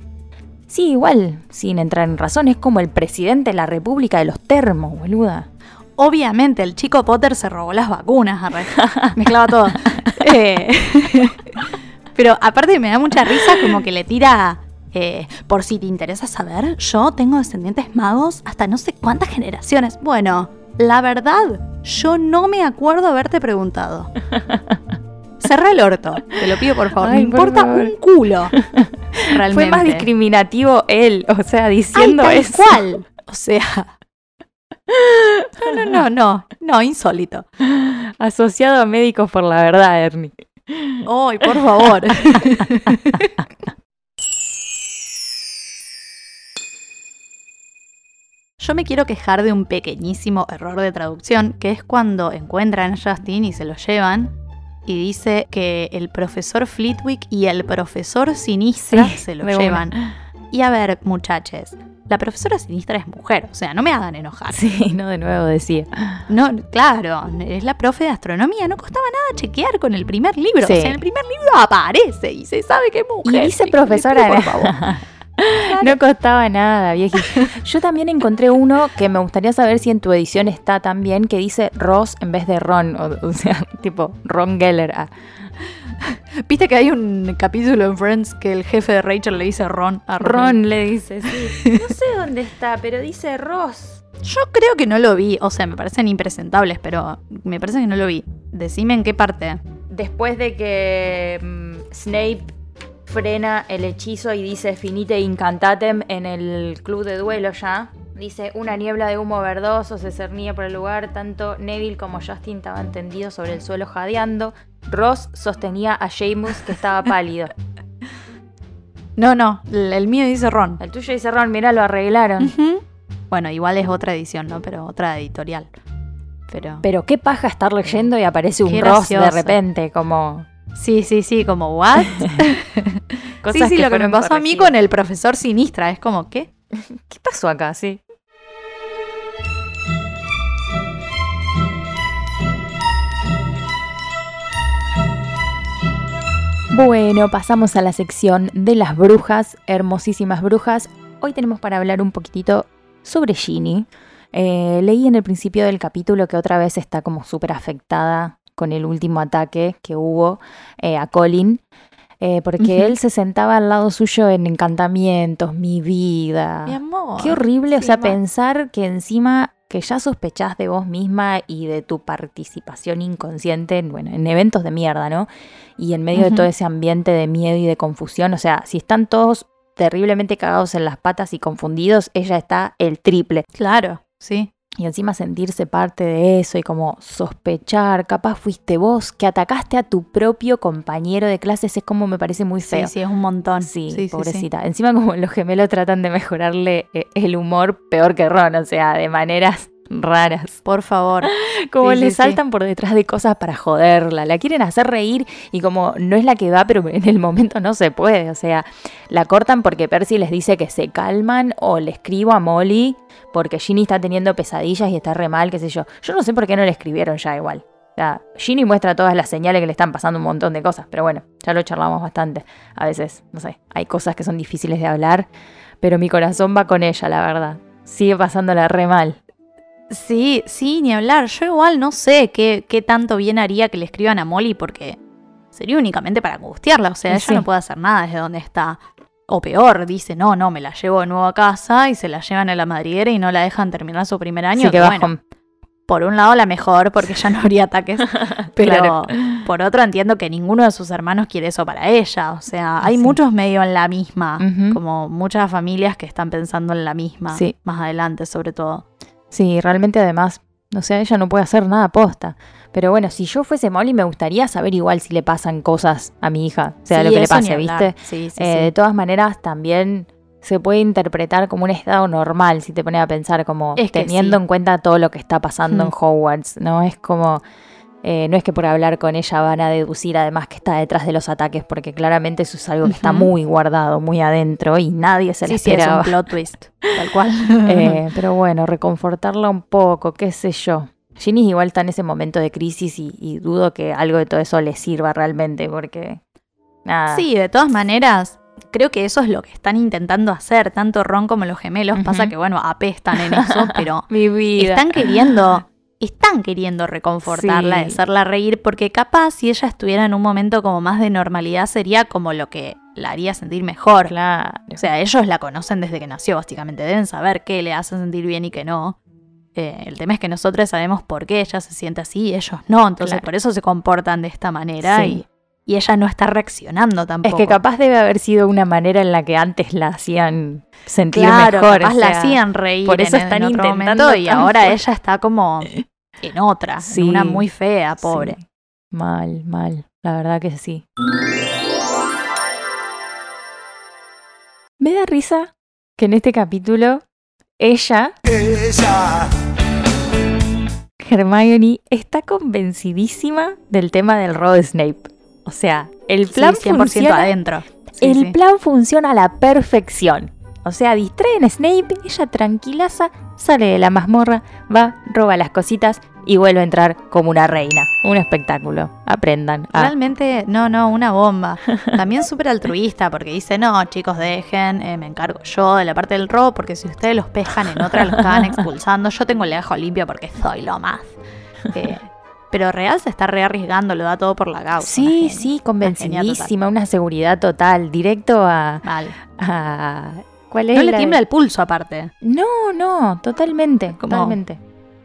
Sí, igual, sin entrar en razón, es como el presidente de la República de los Termos, boluda. Obviamente, el chico Potter se robó las vacunas, arre. [LAUGHS] mezclaba todo. [LAUGHS] Eh, [LAUGHS] pero aparte me da mucha risa como que le tira, eh, por si te interesa saber, yo tengo descendientes magos hasta no sé cuántas generaciones. Bueno, la verdad, yo no me acuerdo haberte preguntado. [LAUGHS] Cerra el orto, te lo pido por favor. Ay, me por importa favor. un culo. [LAUGHS] Realmente. Fue más discriminativo él, o sea, Ay, diciendo tal eso. cual. [LAUGHS] O sea. No, no, no, no, no, insólito. Asociado a médicos por la verdad, Ernie. Ay, por favor. Yo me quiero quejar de un pequeñísimo error de traducción, que es cuando encuentran a Justin y se lo llevan y dice que el profesor Flitwick y el profesor Sinistra Sí, se lo llevan. Y a ver, muchachos, la profesora Sinistra es mujer, o sea, no me hagan enojar. Sí, no de nuevo decía. No, claro, es la profe de astronomía. No costaba nada chequear con el primer libro. Sí. O sea, en el primer libro aparece y se sabe que es Y mujer. dice Le- profesora. por [LAUGHS] favor. No costaba nada, vieji. Yo también encontré uno que me gustaría saber si en tu edición está también, que dice Ross en vez de Ron. O, o sea, [LAUGHS] tipo Ron Geller. Ah, Viste que hay un capítulo en Friends que el jefe de Rachel le dice Ron a Ron. Ron le dice, sí. [LAUGHS] No sé dónde está, pero dice Ross. Yo creo que no lo vi. O sea, me parecen impresentables, pero me parece que no lo vi. Decime en qué parte. Después de que mm, Snape frena el hechizo y dice finite incantatem en el club de duelo ya. Dice, una niebla de humo verdoso se cernía por el lugar, tanto Neville como Justin estaban tendidos sobre el suelo jadeando. Ross sostenía a Seamus que estaba pálido. [LAUGHS] No, no, el mío dice Ron. El tuyo dice Ron, mira, lo arreglaron. Bueno, igual es otra edición, ¿no? Pero otra editorial. Pero. Pero qué paja estar leyendo y aparece un Ross de repente, como Sí, sí, sí, como what? [LAUGHS] [LAUGHS] cosas sí, sí, lo que me pasó a mí con el profesor Sinistra. Es como, ¿qué? ¿Qué pasó acá? Sí. Bueno, pasamos a la sección de las brujas, hermosísimas brujas. Hoy tenemos para hablar un poquitito sobre Ginny. Eh, leí en el principio del capítulo que otra vez está como súper afectada con el último ataque que hubo eh, a Colin. eh, porque él se sentaba al lado suyo en encantamientos, mi vida. Mi amor. Qué horrible, o sea, pensar que encima que ya sospechás de vos misma y de tu participación inconsciente en, bueno, en eventos de mierda, ¿no? Y en medio de todo ese ambiente de miedo y de confusión, o sea, si están todos terriblemente cagados en las patas y confundidos, ella está el triple. Claro, sí. Y encima sentirse parte de eso y como sospechar, capaz fuiste vos que atacaste a tu propio compañero de clases, es como me parece muy feo. Sí, sí, es un montón. Sí, sí, sí. pobrecita. Encima como los gemelos tratan de mejorarle eh, el humor peor que Ron, o sea, de maneras raras. Por favor. [LAUGHS] Como Sí, le sí, sí. saltan por detrás de cosas para joderla, la quieren hacer reír y como no es la que va, pero [LAUGHS] en el momento no se puede, o sea, la cortan porque Percy les dice que se calman o le escribo a Molly porque Ginny está teniendo pesadillas y está re mal, qué sé yo. Yo no sé por qué no le escribieron ya igual. O sea, Ginny muestra todas las señales que le están pasando un montón de cosas, pero bueno, ya lo charlamos bastante. A veces, no sé, hay cosas que son difíciles de hablar, pero mi corazón va con ella, la verdad. Sigue pasándola re mal. Sí, sí, ni hablar. Yo igual no sé qué, qué tanto bien haría que le escriban a Molly porque sería únicamente para angustiarla. O sea, ella sí. no puede hacer nada desde donde está. O peor, dice, no, no, me la llevo de nuevo a casa y se la llevan a la madriguera y no la dejan terminar su primer año. Así que bueno, por un lado la mejor porque ya no habría ataques, [LAUGHS] pero Claro. por otro entiendo que ninguno de sus hermanos quiere eso para ella. O sea, hay Sí. muchos medio en la misma, como muchas familias que están pensando en la misma, Sí. más adelante sobre todo. Sí, realmente además, o sea, ella no puede hacer nada posta. Pero bueno, si yo fuese Molly me gustaría saber igual si le pasan cosas a mi hija, sea Sí, lo que le pase. ¿viste? Sí, sí, Eh. De todas maneras, también se puede interpretar como un estado normal, si te pones a pensar, como Es que teniendo en cuenta todo lo que está pasando en. Hogwarts, ¿no? Es como... eh, no es que por hablar con ella van a deducir además que está detrás de los ataques, porque claramente eso es algo que está muy guardado, muy adentro y nadie se lo Sí, sí, es esperaba. un plot twist, tal cual. [LAUGHS] Eh, pero bueno, reconfortarla un poco, qué sé yo. Ginny igual está en ese momento de crisis y, y dudo que algo de todo eso le sirva realmente, porque nada. Sí, de todas maneras, creo que eso es lo que están intentando hacer, tanto Ron como los gemelos. Pasa que, bueno, apestan en eso, [LAUGHS] pero mi vida. están queriendo, están queriendo reconfortarla, Sí. hacerla reír, porque capaz si ella estuviera en un momento como más de normalidad sería como lo que la haría sentir mejor. Claro. O sea, ellos la conocen desde que nació, básicamente. Deben saber qué le hace sentir bien y qué no. Eh, el tema es que nosotros sabemos por qué ella se siente así y ellos no. Entonces, Claro. por eso se comportan de esta manera Sí. y, y ella no está reaccionando es tampoco. que capaz debe haber sido una manera en la que antes la hacían sentir claro, mejor. capaz o la hacían reír por eso en, en están otro intentando y ahora ella está como [LAUGHS] en otra, Sí. en una muy fea, pobre. Sí. Mal, mal. La verdad que sí. Me da risa que en este capítulo ella Hermione está convencidísima del tema del robo de Snape. O sea, el plan sí, 100% funciona, adentro. Sí, el sí. plan funciona a la perfección. O sea, distraen a Snape, ella tranquilaza, sale de la mazmorra, va, roba las cositas y vuelve a entrar como una reina. Un espectáculo. Aprendan. Realmente, no, no, una bomba. [LAUGHS] También súper altruista porque dice, no, chicos, dejen, eh, me encargo yo de la parte del robo porque si ustedes los pescan en otra, los acaban expulsando. Yo tengo el ajo limpio porque soy lo más. [LAUGHS] Eh, pero real se está re arriesgando, lo da todo por la causa. sí, una sí, Una convencidísima, una seguridad total, directo a... Mal. a- ¿Cuál es No le la- tiembla el pulso aparte. No, no, totalmente, Como- totalmente.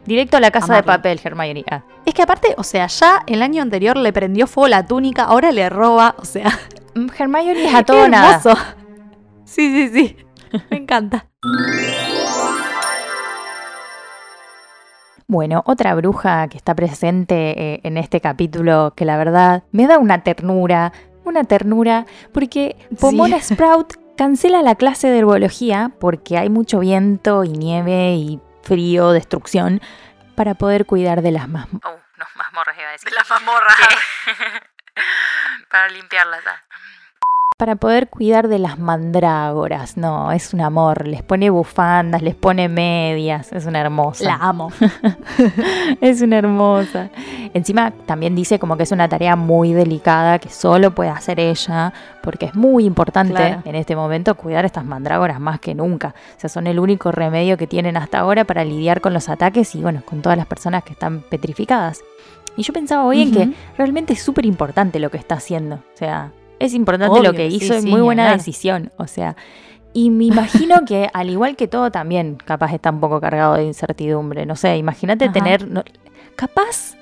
Directo a la casa de papel, Hermione. Ah. Es que aparte, o sea, ya el año anterior le prendió fuego la túnica, ahora le roba, o sea, Mm, Hermione es [LAUGHS] a todo nada. Sí, sí, sí. Me encanta. Bueno, otra bruja que está presente eh, en este capítulo que la verdad me da una ternura, una ternura, porque Pomona Sprout cancela la clase de herbología porque hay mucho viento y nieve y frío, destrucción, para poder cuidar de las más... Oh, no, mazmorras iba a decir. De las mazmorras. [LAUGHS] Para limpiarlas. ah. Para poder cuidar de las mandrágoras. No, es un amor. Les pone bufandas, les pone medias. Es una hermosa. La amo. [LAUGHS] es una hermosa. Encima también dice como que es una tarea muy delicada que solo puede hacer ella, porque es muy importante Claro. en este momento cuidar estas mandrágoras más que nunca. O sea, son el único remedio que tienen hasta ahora para lidiar con los ataques y bueno, con todas las personas que están petrificadas. Y yo pensaba hoy en que realmente es súper importante lo que está haciendo. O sea, es importante Obvio, lo que sí, hizo sí, muy buena decisión. O sea, Y me imagino que, [LAUGHS] al igual que todo, también capaz está un poco cargado de incertidumbre. No sé, imagínate tener. no- capaz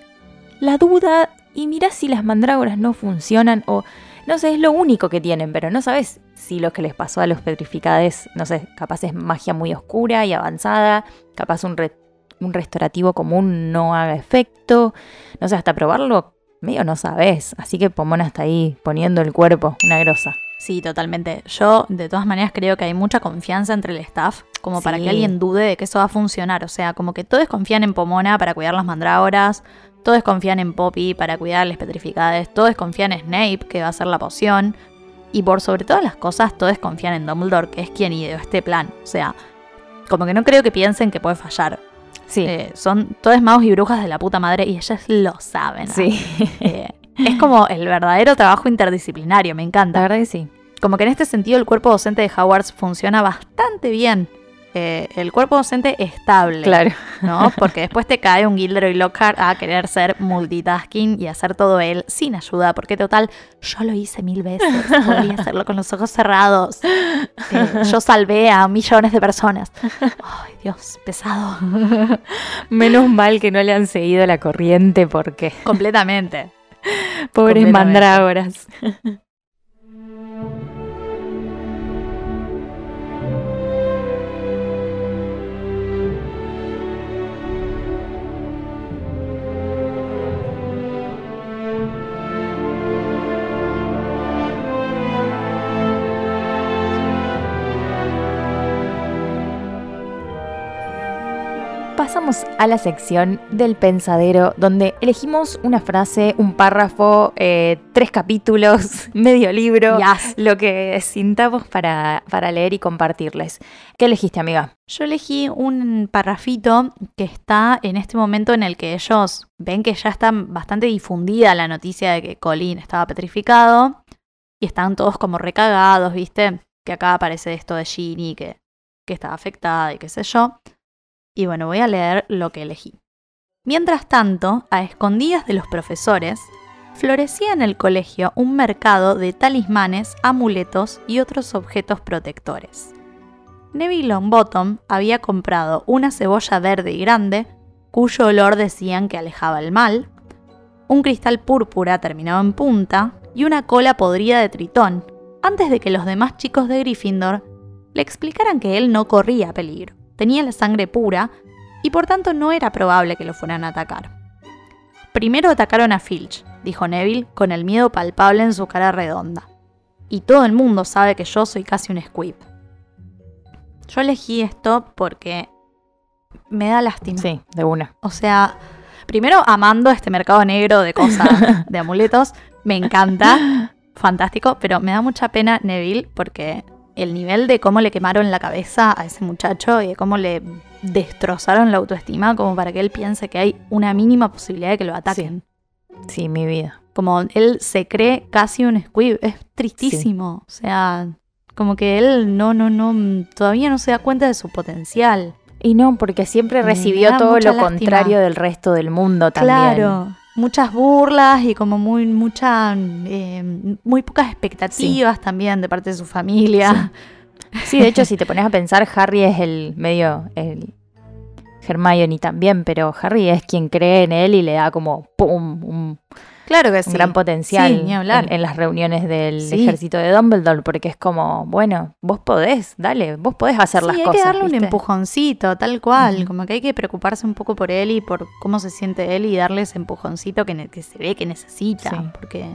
la duda y mirá si las mandrágoras no funcionan o. No sé, es lo único que tienen, pero no sabes si lo que les pasó a los petrificades, no sé, capaz es magia muy oscura y avanzada, capaz un, re- un restaurativo común no haga efecto. No sé, hasta probarlo, medio no sabes. Así que Pomona está ahí poniendo el cuerpo, una grosa. Sí, totalmente. Yo, de todas maneras, creo que hay mucha confianza entre el staff, como para que alguien dude de que eso va a funcionar. O sea, como que todos confían en Pomona para cuidar las mandrágoras, todos confían en Poppy para cuidar las petrificades, todos confían en Snape, que va a hacer la poción. Y por sobre todas las cosas, todos confían en Dumbledore, que es quien ideó este plan. O sea, como que no creo que piensen que puede fallar. Sí, Eh, son todos magos y brujas de la puta madre y ellas lo saben. sí. Eh, es como el verdadero trabajo interdisciplinario, me La encanta. verdad que sí. Como que en este sentido el cuerpo docente de Hogwarts funciona bastante bien. Eh, el cuerpo docente estable, Claro. ¿no? Porque después te cae un Gilderoy Lockhart a querer ser multitasking y hacer todo él sin ayuda, porque total, yo lo hice mil veces, podría [LAUGHS] hacerlo con los ojos cerrados. Eh, yo salvé a millones de personas. Ay, Dios, pesado. Menos mal que no le han seguido la corriente porque Completamente. pobres Completamente. mandrágoras. Pasamos a la sección del pensadero, donde elegimos una frase, un párrafo, eh, tres capítulos, [LAUGHS] medio libro, Yes. lo que sintamos para, para leer y compartirles. ¿Qué elegiste, amiga? Yo elegí un parrafito que está en este momento en el que ellos ven que ya está bastante difundida la noticia de que Colin estaba petrificado y están todos como recagados, ¿viste? Que acá aparece esto de Ginny que, que estaba afectada y qué sé yo. Y bueno, voy a leer lo que elegí. Mientras tanto, a escondidas de los profesores, florecía en el colegio un mercado de talismanes, amuletos y otros objetos protectores. Neville Longbottom había comprado una cebolla verde y grande, cuyo olor decían que alejaba el mal, un cristal púrpura terminado en punta y una cola podrida de tritón, antes de que los demás chicos de Gryffindor le explicaran que él no corría peligro, tenía la sangre pura y por tanto no era probable que lo fueran a atacar. Primero atacaron a Filch, dijo Neville con el miedo palpable en su cara redonda. Y todo el mundo sabe que yo soy casi un squib. Yo elegí esto porque me da lástima. Sí, de una. O sea, primero amando este mercado negro de cosas, de amuletos, me encanta, [LAUGHS] fantástico, pero me da mucha pena Neville porque el nivel de cómo le quemaron la cabeza a ese muchacho y de cómo le destrozaron la autoestima como para que él piense que hay una mínima posibilidad de que lo ataquen. Sí, mi vida. Como él se cree casi un squib, es tristísimo. O sea, como que él no, no, no, todavía no se da cuenta de su potencial. Y no, porque siempre Me recibió todo lo lástima. contrario del resto del mundo también. Claro. Muchas burlas y como muy, mucha, eh, muy pocas expectativas también de parte de su familia. Sí, de hecho, si te pones a pensar, Harry es el medio, el Hermione también, pero Harry es quien cree en él y le da como pum, un, Claro que un sí. gran potencial Sí, ni hablar. En, en las reuniones del Sí. ejército de Dumbledore, porque es como, bueno, vos podés, dale, vos podés hacer las hay cosas. que darle un empujoncito, tal cual. Como que hay que preocuparse un poco por él y por cómo se siente él y darle ese empujoncito que, que se ve que necesita. Porque,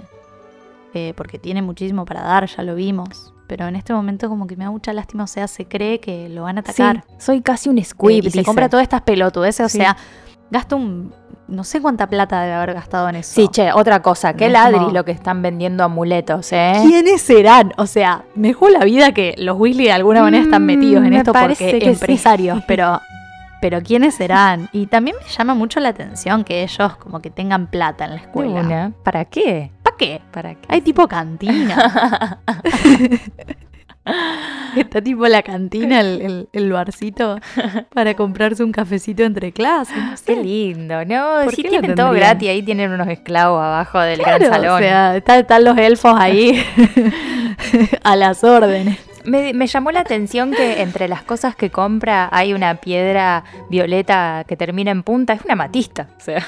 eh, porque tiene muchísimo para dar, ya lo vimos. Pero en este momento como que me da mucha lástima, o sea, se cree que lo van a Sí, atacar. soy casi un Eh, squib, y se compra todas estas pelotudeces, Sí. o sea, gasta un... No sé cuánta plata debe haber gastado en eso. Sí, che, otra cosa, qué Es ladri como- lo que están vendiendo amuletos, ¿eh? ¿Quiénes serán? O sea, me jugó la vida que los Weasley de alguna manera están Mm, metidos en esto porque que sí. empresarios, [LAUGHS] pero pero quiénes serán? Y también me llama mucho la atención que ellos como que tengan plata en la escuela. una. ¿Para qué? ¿Para qué? ¿Para qué? Hay tipo cantina. [LAUGHS] [LAUGHS] Está tipo la cantina, el, el, el barcito, para [LAUGHS] comprarse un cafecito entre clases. No sé. Qué lindo, ¿no? ¿Por Si qué lo tienen todo gratis, ahí tienen unos esclavos abajo del Claro, gran salón. O sea, está- están los elfos ahí [LAUGHS] a las órdenes. Me, me llamó la atención que entre las cosas que compra hay una piedra violeta que termina en punta. Es una matista. O sea,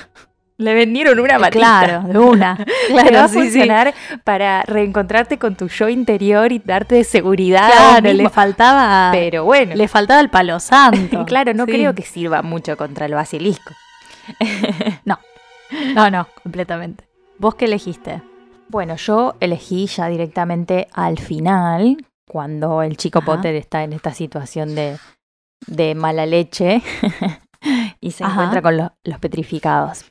le vendieron una matista. Claro, de una. [LAUGHS] Te va Claro, a sí, sí. funcionar para reencontrarte con tu yo interior y darte seguridad. Claro, le faltaba. Pero bueno, Le faltaba el palo santo. [LAUGHS] claro, no Sí. creo que sirva mucho contra el basilisco. [LAUGHS] No, no, completamente. ¿Vos qué elegiste? Bueno, yo elegí ya directamente al final, cuando el chico Ajá. Potter está en esta situación de, de mala leche y se Ajá. encuentra con los petrificados.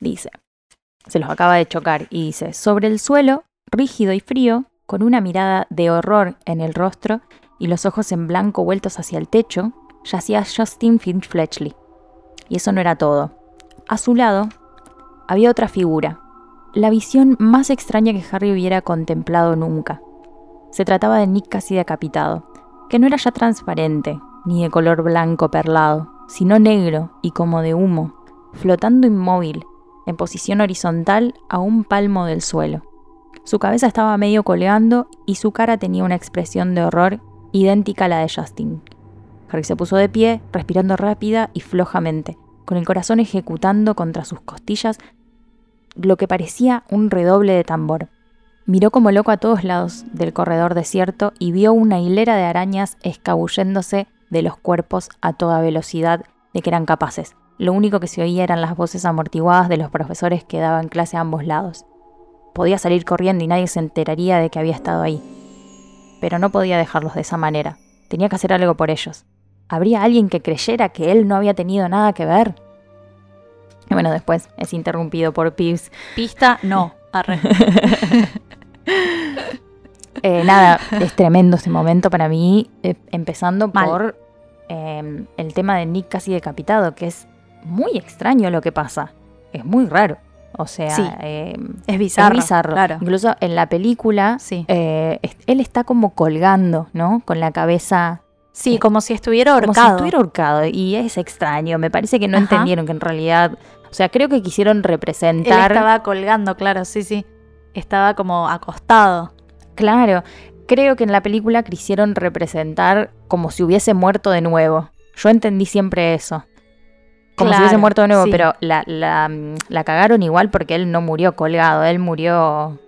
Dice, se los acaba de chocar y dice, sobre el suelo, rígido y frío, con una mirada de horror en el rostro y los ojos en blanco vueltos hacia el techo, yacía Justin Finch Fletchley. Y eso no era todo. A su lado había otra figura, la visión más extraña que Harry hubiera contemplado nunca. Se trataba de Nick casi decapitado, que no era ya transparente, ni de color blanco perlado, sino negro y como de humo, flotando inmóvil, en posición horizontal a un palmo del suelo. Su cabeza estaba medio colgando y su cara tenía una expresión de horror idéntica a la de Justin. Harry se puso de pie, respirando rápida y flojamente, con el corazón ejecutando contra sus costillas lo que parecía un redoble de tambor. Miró como loco a todos lados del corredor desierto y vio una hilera de arañas escabulléndose de los cuerpos a toda velocidad de que eran capaces. Lo único que se oía eran las voces amortiguadas de los profesores que daban clase a ambos lados. Podía salir corriendo y nadie se enteraría de que había estado ahí. Pero no podía dejarlos de esa manera. Tenía que hacer algo por ellos. ¿Habría alguien que creyera que él no había tenido nada que ver? Y bueno, después es interrumpido por Pips. Pista, no. Arre. [LAUGHS] Eh, nada, es tremendo ese momento para mí, eh, empezando Mal. por eh, el tema de Nick casi decapitado, que es muy extraño lo que pasa. Es muy raro. O sea, Sí, eh, Es bizarro. es bizarro. Claro. Incluso en la película, Sí. eh, él está como colgando, ¿no? Con la cabeza Sí, como si estuviera como si ahorcado. estuviera ahorcado. Y es extraño. Me parece que no Ajá. entendieron que en realidad. O sea, creo que quisieron Él representar. estaba colgando, claro, sí, sí. Estaba como acostado. Claro. Creo que en la película quisieron representar como si hubiese muerto de nuevo. Yo entendí siempre eso. Como si hubiese muerto de nuevo, sí. pero la, la, la cagaron igual porque él no murió colgado, él murió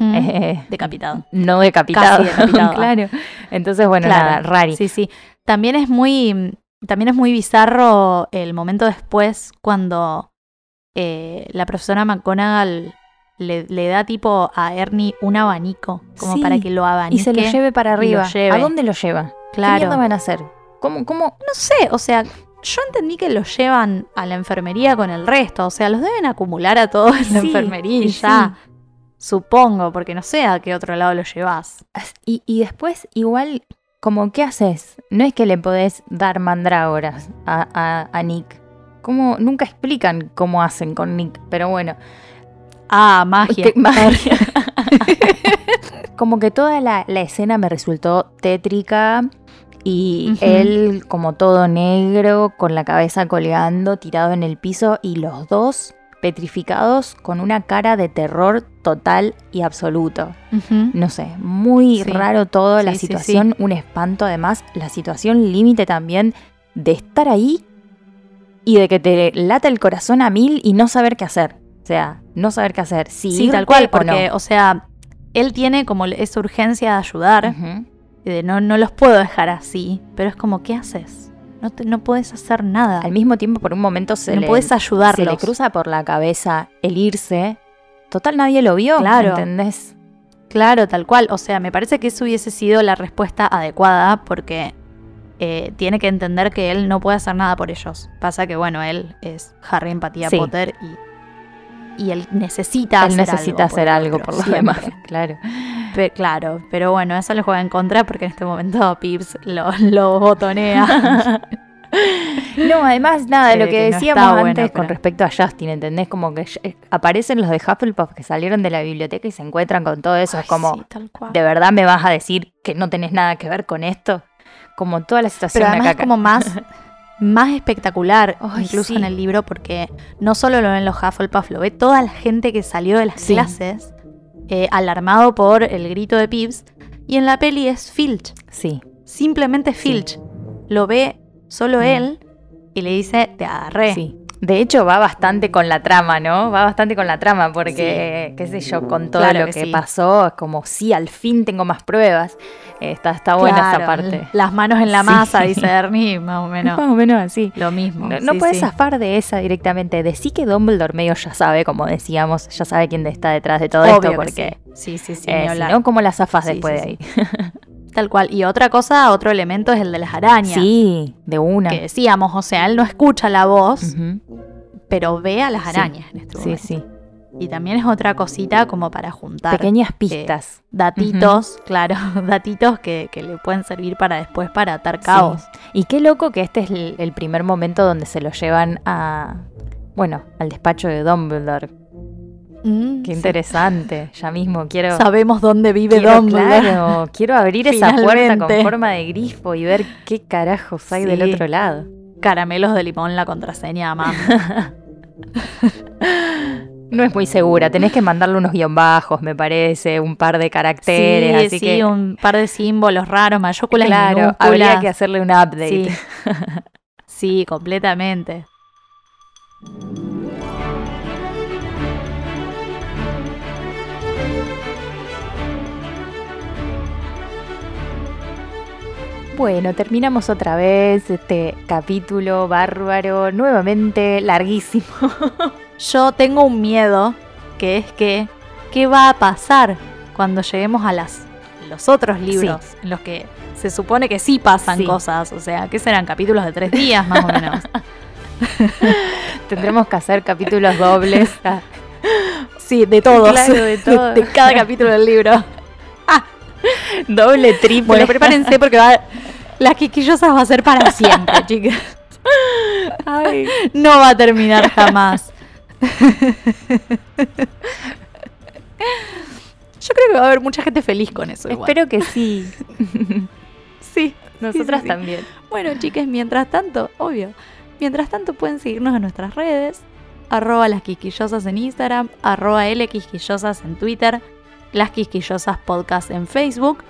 eh, Decapitado. no decapitado. Casi decapitado. [LAUGHS] claro. Entonces, bueno, Claro. nada, rari. Sí, sí. También es muy. También es muy bizarro el momento después cuando eh, la profesora McGonagall le, le da tipo a Ernie un abanico, como Sí, para que lo abanique. Y se lo lleve para arriba. lleve. ¿A dónde lo lleva? ¿Qué Claro. mierda van a hacer? ¿Cómo, cómo? No sé, o sea, yo entendí que lo llevan a la enfermería con el resto. O sea, los deben acumular a todos en la enfermería y. Supongo, porque no sé a qué otro lado lo llevas. Y, y después, igual, como, ¿qué haces? No es que le podés dar mandrágoras a, a, a Nick. Como, nunca explican cómo hacen con Nick, pero bueno. Ah, magia. Magia. [LAUGHS] [LAUGHS] como que toda la, la escena me resultó tétrica y él como todo negro, con la cabeza colgando, tirado en el piso y los dos petrificados con una cara de terror total y absoluto. No sé, muy Sí. raro todo, la sí, situación, un espanto además, la situación límite también de estar ahí y de que te lata el corazón a mil y no saber qué hacer. O sea, no saber qué hacer. Si Sí, tal cual, o porque, no. o sea, él tiene como esa urgencia de ayudar, no, no los puedo dejar así, pero es como, ¿qué haces? No, te- no puedes hacer nada. Al mismo tiempo, por un momento se, no le, puedes se ayudarlos. le cruza por la cabeza el irse. Total, nadie lo vio. Claro. ¿Entendés? Claro, tal cual. O sea, me parece que eso hubiese sido la respuesta adecuada porque eh, tiene que entender que él no puede hacer nada por ellos. Pasa que, bueno, él es Harry Empatía Sí. Potter y, y él necesita Él hacer necesita algo hacer algo por lo siempre. demás. Claro. Pe- claro, pero bueno, eso le juega en contra porque en este momento [LAUGHS] Pips lo, lo botonea. [LAUGHS] No, además, nada, de lo que, que no decíamos está bueno, antes con pero- respecto a Justin, ¿entendés? Como que eh, aparecen los de Hufflepuff que salieron de la biblioteca y se encuentran con todo eso. es como, sí. ¿de verdad me vas a decir que no tenés nada que ver con esto? Como toda la situación Pero además es como más, [LAUGHS] más espectacular, incluso sí. en el libro, porque no solo lo ven los Hufflepuff, lo ve toda la gente que salió de las Sí. clases, eh, alarmado por el grito de Pips, Y en la peli es Filch. Sí. Simplemente Filch. Lo ve solo él y le dice, te agarré. Sí. De hecho, va bastante con la trama, ¿no? Va bastante con la trama, porque, qué sé yo, con todo Claro lo que que, sí. pasó, es como, sí, al fin tengo más pruebas. Eh, está, está buena esa parte. Las manos en la Sí. masa, [LAUGHS] dice Ernie, más o menos. Más o menos así. Lo mismo. No, no puedes zafar de esa directamente. Decí que Dumbledore medio ya sabe, como decíamos, ya sabe quién está detrás de todo Obvio esto, que porque Sí, sí, sí. eh, si no, ¿cómo la zafas después de ahí? [LAUGHS] Tal cual. Y otra cosa, otro elemento es el de las arañas. Sí, de una. Que decíamos, o sea, él no escucha la voz, pero ve a las Sí. arañas en este Sí, momento. sí. Y también es otra cosita como para juntar. Pequeñas eh, pistas. datitos, claro, [LAUGHS] datitos que, que le pueden servir para después para atar cabos. Sí. Y qué loco que este es el, el primer momento donde se lo llevan a. Bueno, al despacho de Dumbledore. Mm, Qué sí. interesante. Ya mismo quiero. Sabemos dónde vive quiero, Dumbledore. claro, quiero abrir esa puerta con forma de grifo y ver qué carajos hay del otro lado. Caramelos de limón, la contraseña, mamá. [LAUGHS] No es muy segura, tenés que mandarle unos guion bajos, me parece, un par de caracteres, sí, así sí, que un par de símbolos raros, mayúsculas y claro, minúsculas. habría que hacerle un update. Sí. [LAUGHS] sí, completamente. Bueno, terminamos otra vez este capítulo bárbaro, nuevamente larguísimo. [LAUGHS] Yo tengo un miedo, que es que, ¿qué va a pasar cuando lleguemos a las, los otros libros en los que se supone que sí pasan Sí. cosas? O sea, ¿qué serán? Capítulos de tres días, más o menos. [LAUGHS] Tendremos que hacer capítulos dobles. [LAUGHS] Sí, de todos. Claro, de todo. de cada capítulo del libro. Doble, triple. Bueno, prepárense porque va, las quisquillosas va a ser para siempre, [LAUGHS] chicas. Ay, No va a terminar jamás. Yo creo que va a haber mucha gente feliz con eso. igual. espero que sí. [LAUGHS] sí. Nosotras sí. también. Bueno, chicas, mientras tanto, obvio. Mientras tanto pueden seguirnos en nuestras redes. Arroba las quisquillosas en Instagram. Arroba L quisquillosas en Twitter. Las quisquillosas podcast en Facebook.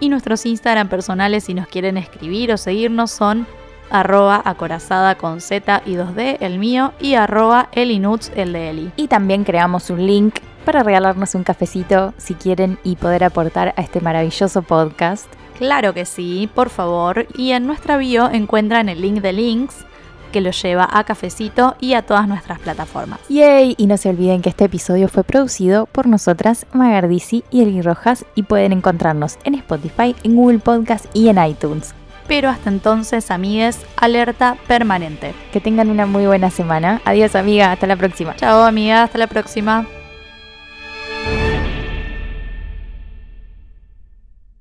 Y nuestros Instagram personales si nos quieren escribir o seguirnos son arroba acorazada con Z y 2D, el mío, y arroba elinuts, el de Eli. Y también creamos un link para regalarnos un cafecito si quieren y poder aportar a este maravilloso podcast. Claro que sí, por favor. Y en nuestra bio encuentran el link de links que lo lleva a Cafecito y a todas nuestras plataformas. ¡Yay! Y no se olviden que este episodio fue producido por nosotras, Magardisi y Eli Rojas, y pueden encontrarnos en Spotify, en Google Podcast y en iTunes. Pero hasta entonces, amigues, alerta permanente. Que tengan una muy buena semana. Adiós, amiga. Hasta la próxima. Chao, amiga, hasta la próxima.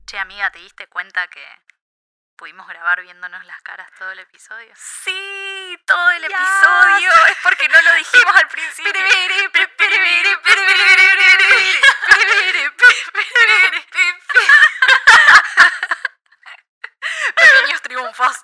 Che, amiga, ¿te diste cuenta que pudimos grabar viéndonos las caras todo el episodio. Sí, todo el yes. episodio. Es porque no lo dijimos al principio. Pequeños triunfos.